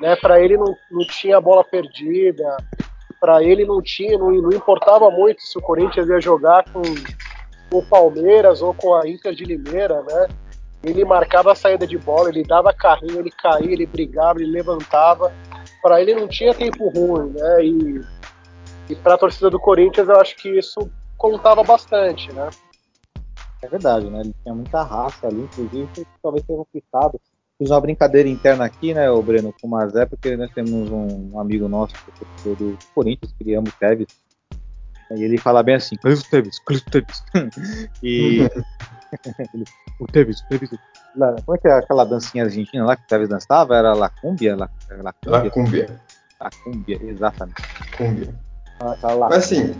né? Para ele não, não tinha bola perdida, para ele não tinha, não, não, importava muito se o Corinthians ia jogar com, o Palmeiras ou com a Inter de Limeira, né? Ele marcava a saída de bola, ele dava carrinho, ele caía, ele brigava, ele levantava. Para ele não tinha tempo ruim, né? E, e para a torcida do Corinthians eu acho que isso contava bastante, né? É verdade, né? Ele tinha muita raça ali, inclusive talvez tenha conquistado Fiz uma brincadeira interna aqui, né, o Breno, com o Mazé, porque nós temos um, amigo nosso, que é do Corinthians, que ama o Tevez. E ele fala bem assim, Cliff Tevez, Cliff Tevez. e o Tevez, o Tevez. Como é que é aquela dancinha argentina lá que o Tevez dançava? Era La Cumbia? La, La Cumbia. La Cumbia. La Cumbia, exatamente. Cumbia. Ah, Mas assim,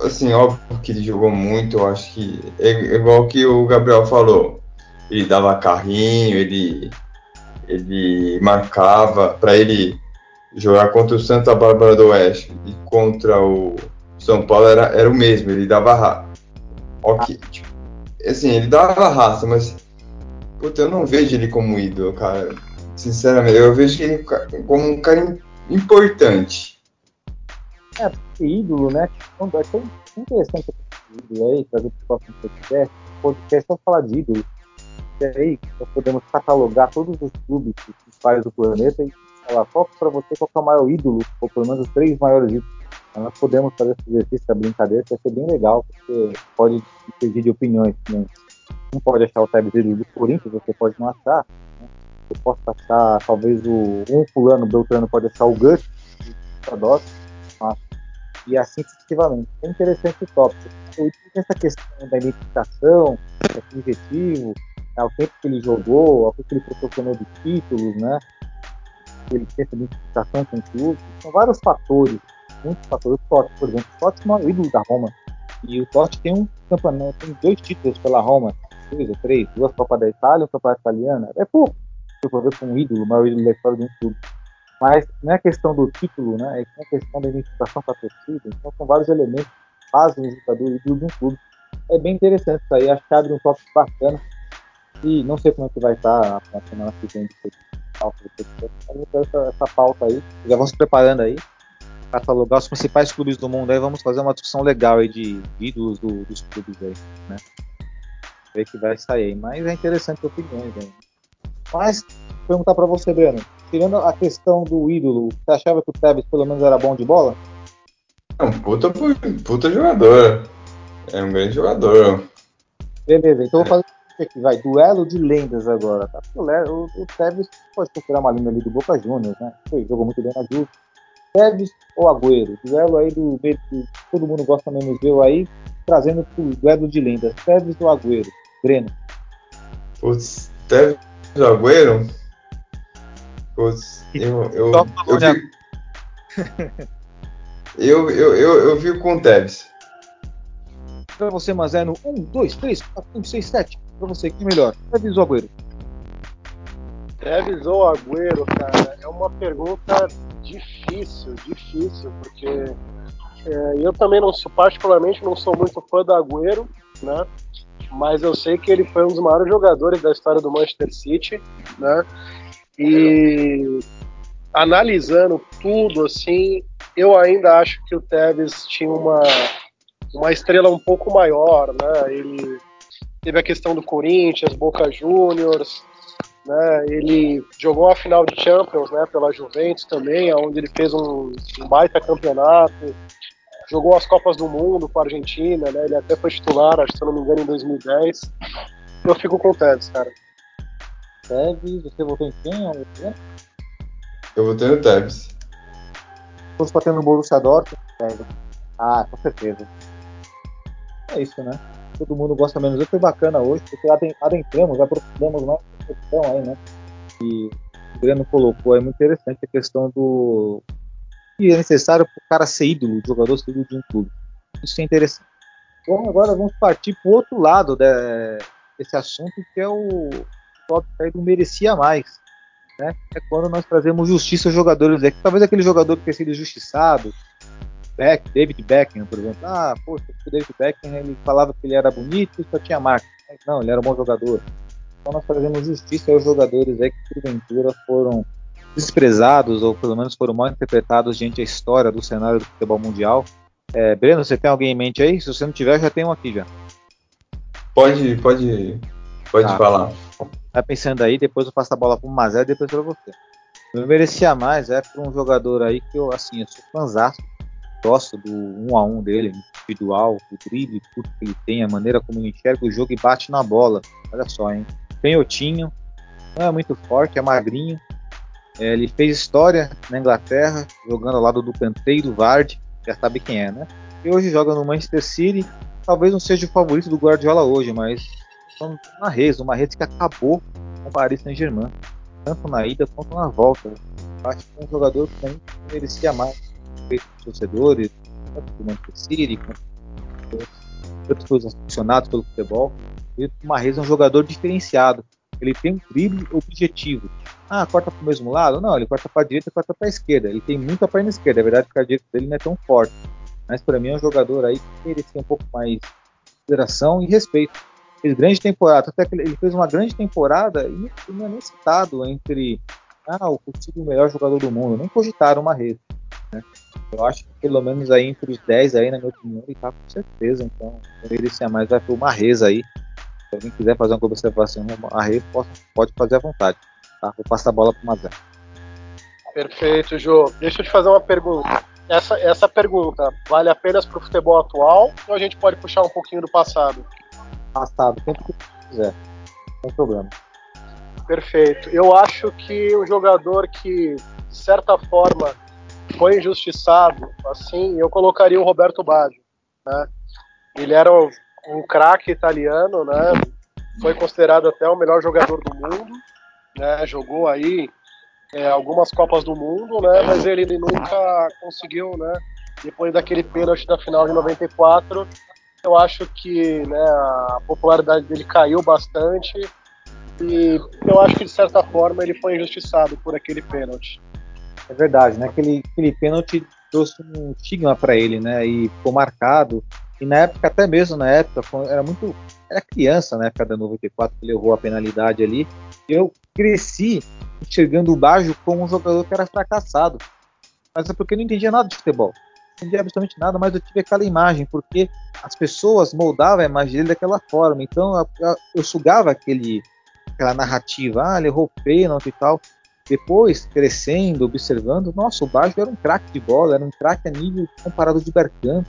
assim, óbvio que ele jogou muito, eu acho que é igual que o Gabriel falou ele dava carrinho, ele, ele marcava para ele jogar contra o Santa Bárbara do Oeste e contra o São Paulo era, era o mesmo, ele dava raça. Ok, tipo, assim, ele dava raça, mas puta, eu não vejo ele como ídolo, cara. Sinceramente, eu vejo ele como um cara importante. É, ídolo, né? Então, é interessante ídolo aí, trazer para o próximo podcast. Podcast só falar de ídolo aí nós podemos catalogar todos os clubes principais do planeta e falar qual para você qual é o maior ídolo, ou pelo menos os três maiores ídolos. Então, nós podemos fazer esse exercício da brincadeira, que vai ser bem legal, porque pode surgir de opiniões também. não pode achar o ídolo do Corinthians, você pode não achar. Né? Eu posso achar, talvez, o um fulano, Beltrano pode achar o Gus, o e assim sucessivamente. É interessante o tópico. Essa questão da identificação, esse objetivo, né, o tempo que ele jogou, o que ele proporcionou de títulos, né? Ele tem essa identificação com o clube. São vários fatores, muitos fatores. O Totti, por exemplo, o Totti é o ídolo da Roma. E o Totti tem um campeonato, tem dois títulos pela Roma, dois ou três, duas Copas da Itália, uma Copa Italiana. É pouco. Se for ver com um ídolo, o maior ídolo da história de um clube. Mas não é questão do título, né? É questão da identificação com a torcida. Então são vários elementos que fazem o jogador ídolo de um clube. É bem interessante isso aí. Acho que abre um toque bacana. E não sei como é que vai estar na semana que vem essa, essa pauta aí. Já vamos se preparando aí para catalogar os principais clubes do mundo. Aí vamos fazer uma discussão legal aí de ídolos do, dos clubes aí, né? Ver que vai sair. Mas é interessante opiniões aí. Mas perguntar para você, Breno. Tirando a questão do ídolo, você achava que o Tevez pelo menos era bom de bola? É um puta, puta jogador. É um grande jogador. Beleza, então vou fazer aqui, vai. Duelo de lendas agora. Tá? O, o, o Tevez pode procurar uma lenda ali do Boca Juniors, né? Foi, jogou muito bem na Juve. Tevez ou Agüero? Duelo aí do meio que todo mundo gosta menos ver aí, trazendo pro duelo de lendas. Tevez ou Agüero? Breno. Putz, Tevez ou Agüero? Putz, eu, eu, eu, eu, eu, eu, eu vi com o Tevez. Pra você, Mazé, 1, 2, 3, 4, 5, 6, 7. Pra você, quem é melhor? Tevez ou Agüero? Tevez ou Agüero, cara, é uma pergunta difícil, difícil, porque é, eu também não sou, particularmente, não sou muito fã do Agüero, né? Mas eu sei que ele foi um dos maiores jogadores da história do Manchester City, né? E analisando tudo assim, eu ainda acho que o Tevez tinha uma, uma estrela um pouco maior, né? Ele teve a questão do Corinthians, Boca Juniors, né? Ele jogou a final de Champions, né? Pela Juventus também, onde ele fez um, um baita campeonato. Jogou as Copas do Mundo com a Argentina, né? Ele até foi titular, acho que se eu não me engano, em 2010. Eu fico com o Tevez, cara. Tevez, você votou em quem? Eu votei no Tevez. Você votou no Borussia Dortmund? Ah, com certeza. É isso, né? Todo mundo gosta menos. Foi bacana hoje, porque adentramos, aprofundamos mais a questão aí, né? E o Breno colocou, é muito interessante a questão do que é necessário para o cara ser ídolo, o jogador ser ídolo de um clube. Isso é interessante. Bom, agora vamos partir para o outro lado desse assunto, que é o tópico aí do merecia mais. Né? É quando nós trazemos justiça aos jogadores. É que talvez aquele jogador que tenha sido injustiçado, Beck, David Beckham, por exemplo. Ah, poxa, o David Beckham ele falava que ele era bonito e só tinha marca. Não, ele era um bom jogador. Então nós trazemos justiça aos jogadores aí que porventura foram desprezados ou pelo menos foram mal interpretados diante a história do cenário do futebol mundial. É, Breno, você tem alguém em mente aí? Se você não tiver, já tem um aqui já. Pode, pode, pode tá. falar. Tá pensando aí, depois eu passo a bola para o Mazé e depois para você. Eu merecia mais é para um jogador aí que eu, assim, eu sou fãzaço, gosto do um a um dele, individual, o drible, tudo que ele tem, a maneira como ele enxerga o jogo e bate na bola. Olha só, hein? Canhotinho, não é muito forte, é magrinho. É, ele fez história na Inglaterra, jogando ao lado do Kanté e do Vardy, já sabe quem é, né? E hoje joga no Manchester City. Talvez não seja o favorito do Guardiola hoje, mas uma Marrez, uma Marrez que acabou com o Paris Saint-Germain, tanto na ida quanto na volta. Acho que é um jogador que merecia mais respeito dos torcedores, tanto do Manchester City, quanto outros aficionados pelo futebol. O Marrez é um jogador diferenciado. Ele tem um drible objetivo. Ah, corta para o mesmo lado? Não, ele corta para a direita corta para a esquerda. Ele tem muita perna esquerda. É verdade que a direita dele não é tão forte. Mas para mim é um jogador aí que merecia um pouco mais de consideração e respeito fez grande temporada, até que ele fez uma grande temporada e não é nem citado entre ah, o possível melhor jogador do mundo, nem cogitaram uma rede. Né? Eu acho que pelo menos aí entre os 10 aí, na minha opinião, ele tá com certeza. Então, ele se mais vai para uma reza aí. Se alguém quiser fazer uma observação a rede, pode, pode fazer à vontade. Tá? Vou passar a bola para o Mazé. Perfeito, Jô. Deixa eu te fazer uma pergunta. Essa, essa pergunta vale apenas para o futebol atual ou a gente pode puxar um pouquinho do passado? passado. Tanto que quiser. Sem problema. Perfeito. Eu acho que o jogador que, de certa forma, foi injustiçado, assim, eu colocaria o Roberto Baggio. Né? Ele era um, craque italiano, né? foi considerado até o melhor jogador do mundo, né? jogou aí é, algumas Copas do Mundo, né? mas ele, ele nunca conseguiu, né? depois daquele pênalti da final de 94, eu acho que né, a popularidade dele caiu bastante e eu acho que de certa forma ele foi injustiçado por aquele pênalti. É verdade, né? Aquele, aquele pênalti trouxe um estigma para ele, né? E ficou marcado. E na época, até mesmo na época, era muito. Era criança na época da 94 que levou a penalidade ali. Eu cresci enxergando o Bajo como um jogador que era fracassado. Mas é porque eu não entendia nada de futebol. Não entendia absolutamente nada, mas eu tive aquela imagem, porque as pessoas moldavam a imagem dele daquela forma. Então eu, eu, eu sugava aquele, aquela narrativa, ah, ele errou pênalti e tal. Depois, crescendo, observando, nossa, o Baggio era um craque de bola, era um craque a nível comparado de Bergkamp.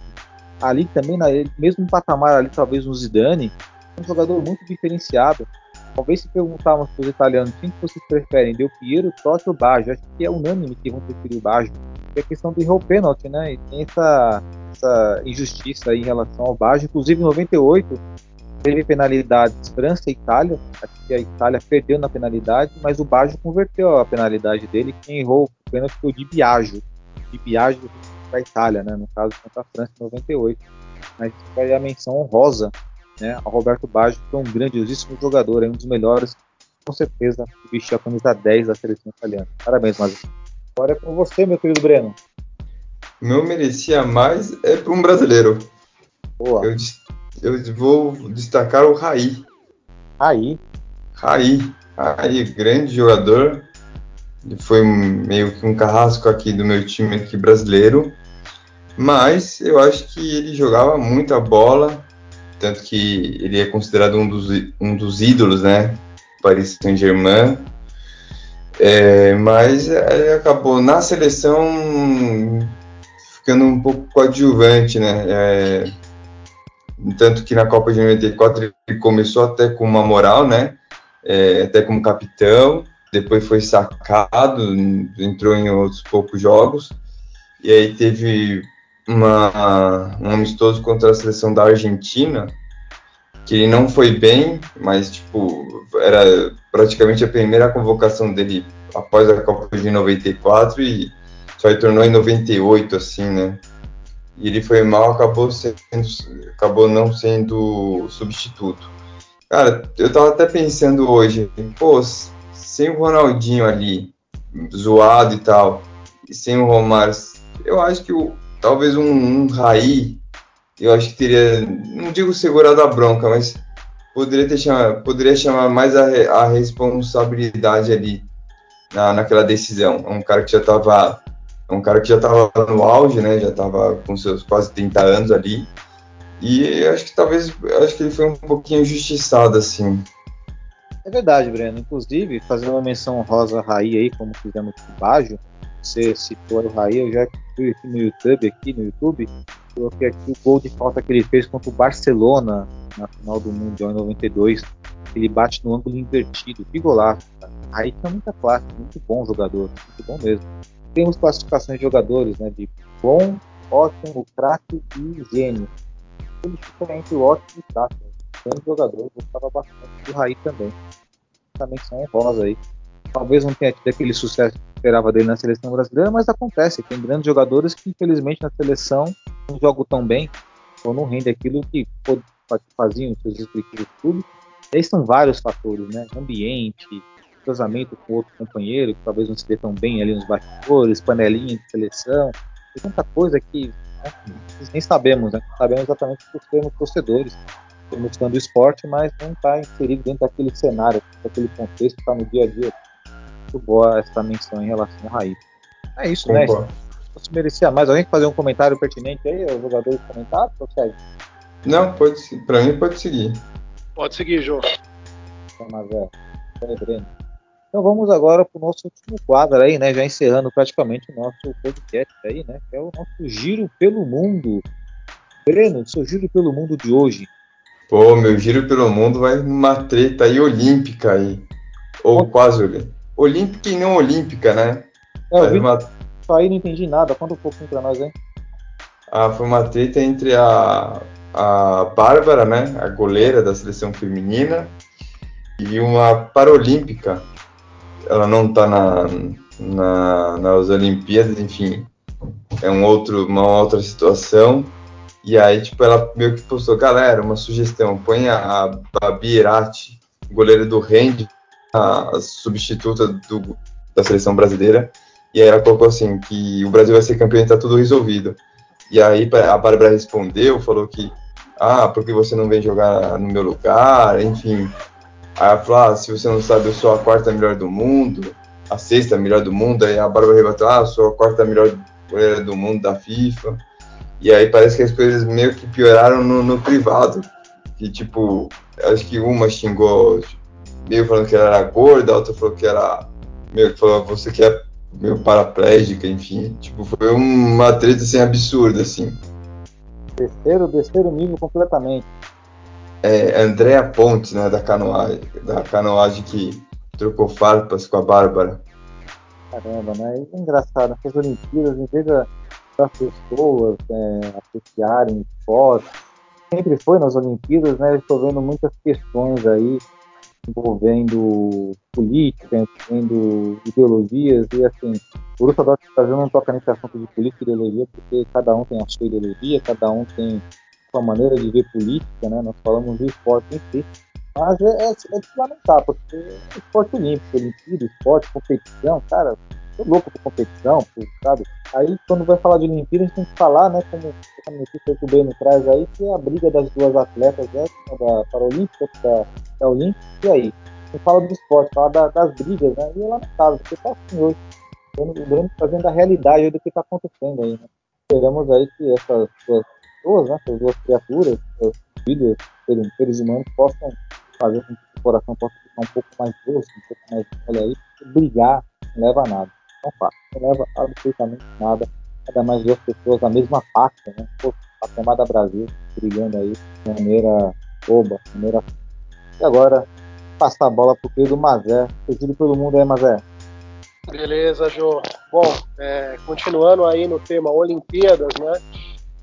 Ali também, na, mesmo patamar ali, talvez um Zidane, um jogador muito diferenciado. Talvez se perguntarmos para os italianos quem que vocês preferem, Del Piero, Totti ou Baggio, acho que é unânime que vão preferir o Baggio. É a questão do erro pênalti, né? E tem essa, essa injustiça em relação ao Baggio. Inclusive, em 98, teve penalidades França e Itália. Acho que a Itália perdeu na penalidade, mas o Baggio converteu a penalidade dele. Quem errou o pênalti foi o Di Biagio. Di Biagio para a Itália, né? No caso, contra a França em 98. Mas foi a menção honrosa né, ao Roberto Baggio, que é um grandiosíssimo jogador, é um dos melhores, com certeza, que vestiu a camisa 10 da seleção italiana. Parabéns, mas agora é com você, meu querido Breno. Meu merecia mais é para um brasileiro. Boa. Eu eu vou destacar o Raí. Raí? Raí. Raí, grande jogador. Ele foi meio que um carrasco aqui do meu time aqui brasileiro. Mas eu acho que ele jogava muita bola. Tanto que ele é considerado um dos, um dos ídolos, né? Paris Saint-Germain. É, mas ele acabou na seleção ficando um pouco coadjuvante, né? É, tanto que na Copa de 94 ele começou até com uma moral, né? É, até como capitão, depois foi sacado, entrou em outros poucos jogos, e aí teve uma, um amistoso contra a seleção da Argentina, que ele não foi bem, mas tipo, era praticamente a primeira convocação dele após a Copa de 94 e só retornou em 98, assim, né? E ele foi mal, acabou sendo, acabou não sendo substituto. Cara, eu tava até pensando hoje, pô, sem o Ronaldinho ali, zoado e tal, e sem o Romário, eu acho que o, talvez um, um Raí, eu acho que teria, não digo segurado a bronca, mas poderia ter chamado, poderia chamar mais a, a responsabilidade ali na, naquela decisão. É um cara que já tava é um cara que já estava no auge, né? Já estava com seus quase 30 anos ali. E acho que talvez acho que ele foi um pouquinho injustiçado assim. É verdade, Breno. Inclusive, fazendo uma menção rosa Raí aí, como fizemos com o Baggio, você citou o Raí, eu já fui no YouTube, aqui no YouTube, coloquei aqui o gol de falta que ele fez contra o Barcelona na final do Mundial em 92. Ele bate no ângulo invertido, que golaço. Raí tinha muita classe, muito bom jogador, muito bom mesmo temos classificações de jogadores, né, de bom, ótimo, craque e gênio. Ele fica entre o ótimo e craque. Grande jogador, gostava bastante do Raí também. Também são honrosa aí. Talvez não tenha tido aquele sucesso que esperava dele na seleção brasileira, mas acontece. Tem grandes jogadores que, infelizmente, na seleção não jogam tão bem ou não rendem aquilo que faziam os seus respectivos clubes. E aí são vários fatores, né? Ambiente, cruzamento com outro companheiro, que talvez não se dê tão bem ali nos bastidores, panelinha de seleção, tem tanta coisa que né, nem sabemos, né? Sabemos exatamente por sermos torcedores, somos fã do esporte, mas não está inserido dentro daquele cenário, daquele contexto que está no dia a dia. Muito boa essa menção em relação ao Raí. É isso, né? Concordo. né? Se merecia mais alguém fazer um comentário pertinente aí, o jogador de comentário, consegue? Não, pode, para mim pode seguir. Pode seguir, João. Mas é. Então vamos agora para o nosso último quadro aí, né? Já encerrando praticamente o nosso podcast aí, né? Que é o nosso giro pelo mundo. Breno, seu giro pelo mundo de hoje. Pô, meu giro pelo mundo vai numa treta aí olímpica aí. Ou quase olímpica. Olímpica e não olímpica, né? É, eu vi uma... Só aí não entendi nada. Conta um pouquinho pra nós, hein? Ah, foi uma treta entre a, a Bárbara, né? A goleira da seleção feminina. E uma paralímpica. Ela não tá na, na, nas Olimpíadas, enfim. É um outro, uma outra situação. E aí, tipo, ela meio que postou, galera, uma sugestão, põe a, a Babi Irati, goleira do Rende, a, a substituta do, da seleção brasileira. E aí ela colocou assim, que o Brasil vai ser campeão e tá tudo resolvido. E aí a Bárbara respondeu, falou que, ah, porque você não vem jogar no meu lugar, enfim. Aí ela falou, ah, se você não sabe, eu sou a quarta melhor do mundo, a sexta melhor do mundo. Aí a Bárbara rebateu, ah, eu sou a quarta melhor goleira do mundo da FIFA. E aí parece que as coisas meio que pioraram no, no privado. Que tipo, acho que uma xingou meio falando que ela era gorda, a outra falou que era meio que falou você que é meio paraplégica, enfim. Tipo, foi uma treta assim absurda, assim. Terceiro, terceiro nível completamente. É, Andréa Pontes, né, da canoagem, da canoagem que trocou farpas com a Bárbara. Caramba, né? É engraçado, essas Olimpíadas, em vez das pessoas é, apreciarem esporte, sempre foi nas Olimpíadas, né? Estou vendo muitas questões aí envolvendo política, envolvendo ideologias, e assim, o Dortmund Brasil não toca nesse assunto de política e ideologia, porque cada um tem a sua ideologia, cada um tem sua maneira de ver política, né? Nós falamos do esporte em si, mas é, é, é de lamentar, porque é esporte olímpico, Olimpíada, esporte, competição, cara, tô louco por competição, por, sabe? Aí quando vai falar de Olimpíada, a gente tem que falar, né, como a notícia que o Breno traz aí, que é a briga das duas atletas, né, da Paralímpica, da, da Olímpica, e aí? Você fala do esporte, fala da, das brigas, né, e é lamentável, porque tá assim hoje. O Breno trazendo a realidade do que está acontecendo aí, né? Esperamos aí que essas duas pessoas, né, essas duas criaturas, essas filhas, seres humanos, possam fazer com que o coração possa ficar um pouco mais doce, um pouco mais olha aí, brigar não leva a nada. Não faz, não leva absolutamente nada. Ainda mais duas pessoas da mesma pasta, né? Pô, a chamada Brasil, brigando aí de maneira boba, de maneira. E agora, passar a bola pro querido Mazé. Pedido pelo mundo aí, Mazé. Beleza, Jô. Bom, é, continuando aí no tema Olimpíadas, né?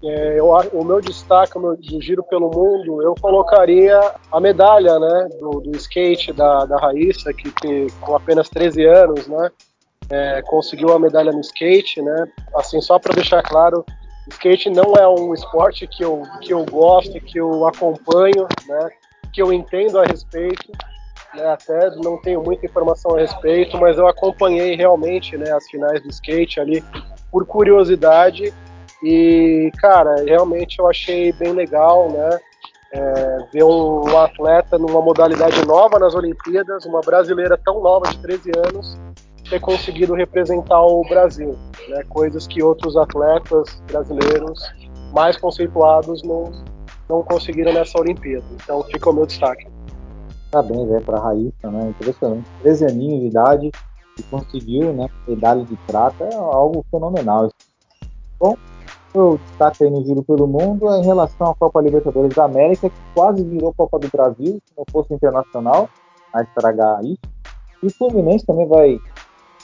É, eu, o meu destaque no giro pelo mundo, eu colocaria a medalha né, do, do skate da, da Raíssa, que, que, com apenas 13 anos né, é, conseguiu a medalha no skate. Né, assim, só para deixar claro, skate não é um esporte que eu, que eu gosto, que eu acompanho, né, que eu entendo a respeito. Né, até não tenho muita informação a respeito, mas eu acompanhei realmente né, as finais do skate ali por curiosidade e, cara, realmente eu achei bem legal, né? É, ver um, atleta numa modalidade nova nas Olimpíadas, uma brasileira tão nova de 13 anos, ter conseguido representar o Brasil, né? Coisas que outros atletas brasileiros mais conceituados não, não conseguiram nessa Olimpíada. Então fica o meu destaque. Parabéns é, para a Raíssa, né? Impressionante. 13 aninhos de idade e conseguiu, né? Medalha de prata é algo fenomenal. Bom, eu destaque aí no Giro pelo Mundo é em relação à Copa Libertadores da América, que quase virou Copa do Brasil, se não fosse internacional, a estragar isso. E o Fluminense também vai,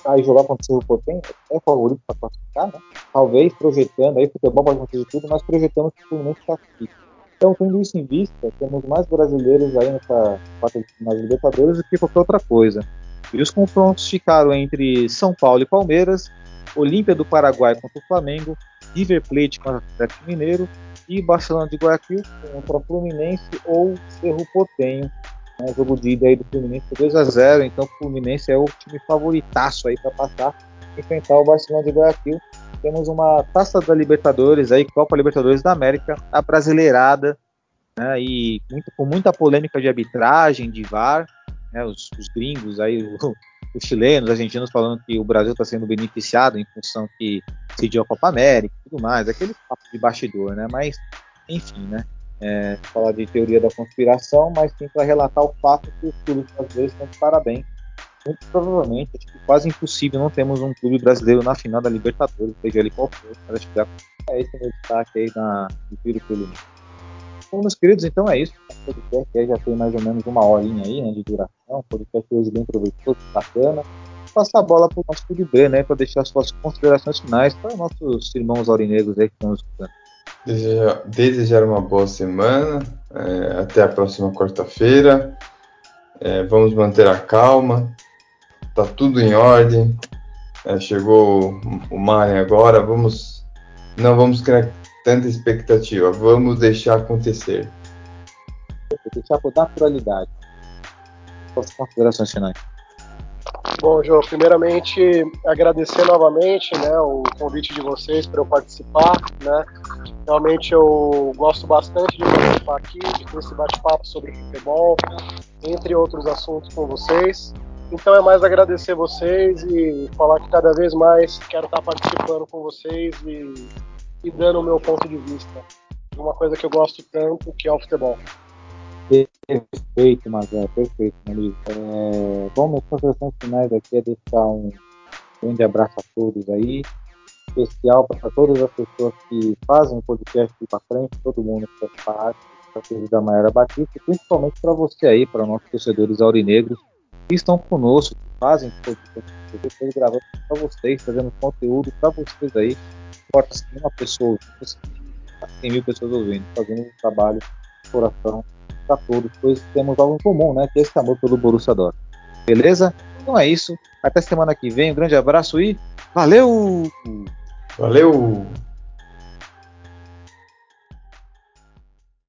vai jogar contra o Portem, é favorito para classificar, né? Talvez projetando, aí futebol pode acontecer de tudo, mas projetamos que o Fluminense classifique. Então, tendo isso em vista, temos mais brasileiros aí nessa Copa nas Libertadores do que qualquer outra coisa. E os confrontos ficaram entre São Paulo e Palmeiras, Olímpia do Paraguai contra o Flamengo, River Plate contra o Atlético Mineiro e Barcelona de Guayaquil contra o Fluminense ou Cerro Portenho. Né, jogo de ida aí do Fluminense 2 a 0 então o Fluminense é o time favoritaço aí para passar enfrentar o Barcelona de Guayaquil. Temos uma Taça da Libertadores aí, Copa Libertadores da América, a brasileirada, né, e muito, com muita polêmica de arbitragem, de VAR, né, os, os gringos aí, o, os chilenos, os argentinos falando que o Brasil está sendo beneficiado em função que decidiu a Copa América e tudo mais, aquele papo de bastidor, né? Mas, enfim, né? É, falar de teoria da conspiração, mas sim para relatar o fato que os clubes brasileiros estão de parabéns. Muito provavelmente, acho que quase impossível não temos um clube brasileiro na final da Libertadores, seja ele qual for, acho que é esse meu destaque aí na, do tiro pelo. Bom, meus queridos, então é isso. podcast aí já tem mais ou menos uma horinha aí, né, de duração. Podcast hoje bem proveitoso, bacana. Passar a bola para o nosso B, né, para deixar suas considerações finais para nossos irmãos aurinegros aí que estão escutando. Desejar, uma boa semana, é, até a próxima quarta-feira. É, vamos manter a calma, tá tudo em ordem. É, chegou o Mari agora, vamos não vamos criar tanta expectativa, vamos deixar acontecer. Deixar por naturalidade. Suas considerações finais. Bom, João, primeiramente agradecer novamente né, o convite de vocês para eu participar. Né? Realmente eu gosto bastante de participar aqui, de ter esse bate-papo sobre futebol, entre outros assuntos com vocês. Então é mais agradecer vocês e falar que cada vez mais quero estar participando com vocês e, e dando o meu ponto de vista. Uma coisa que eu gosto tanto, que é o futebol. Perfeito, Mazé, perfeito, amigo. É, bom, minhas considerações finais aqui é deixar um grande abraço a todos aí, especial para todas as pessoas que fazem o podcast para frente, todo mundo que faz parte, para da Maera Batista, principalmente para você aí, para nossos torcedores aurinegros que estão conosco, que fazem podcast, eu gravando para vocês, fazendo conteúdo para vocês aí, importa se uma pessoa, 100 mil pessoas ouvindo, fazendo um trabalho de coração para todos, pois temos algo em comum, né? Que é esse amor pelo Borussia Dortmund. Beleza? Então é isso. Até semana que vem. Um grande abraço e valeu! Valeu!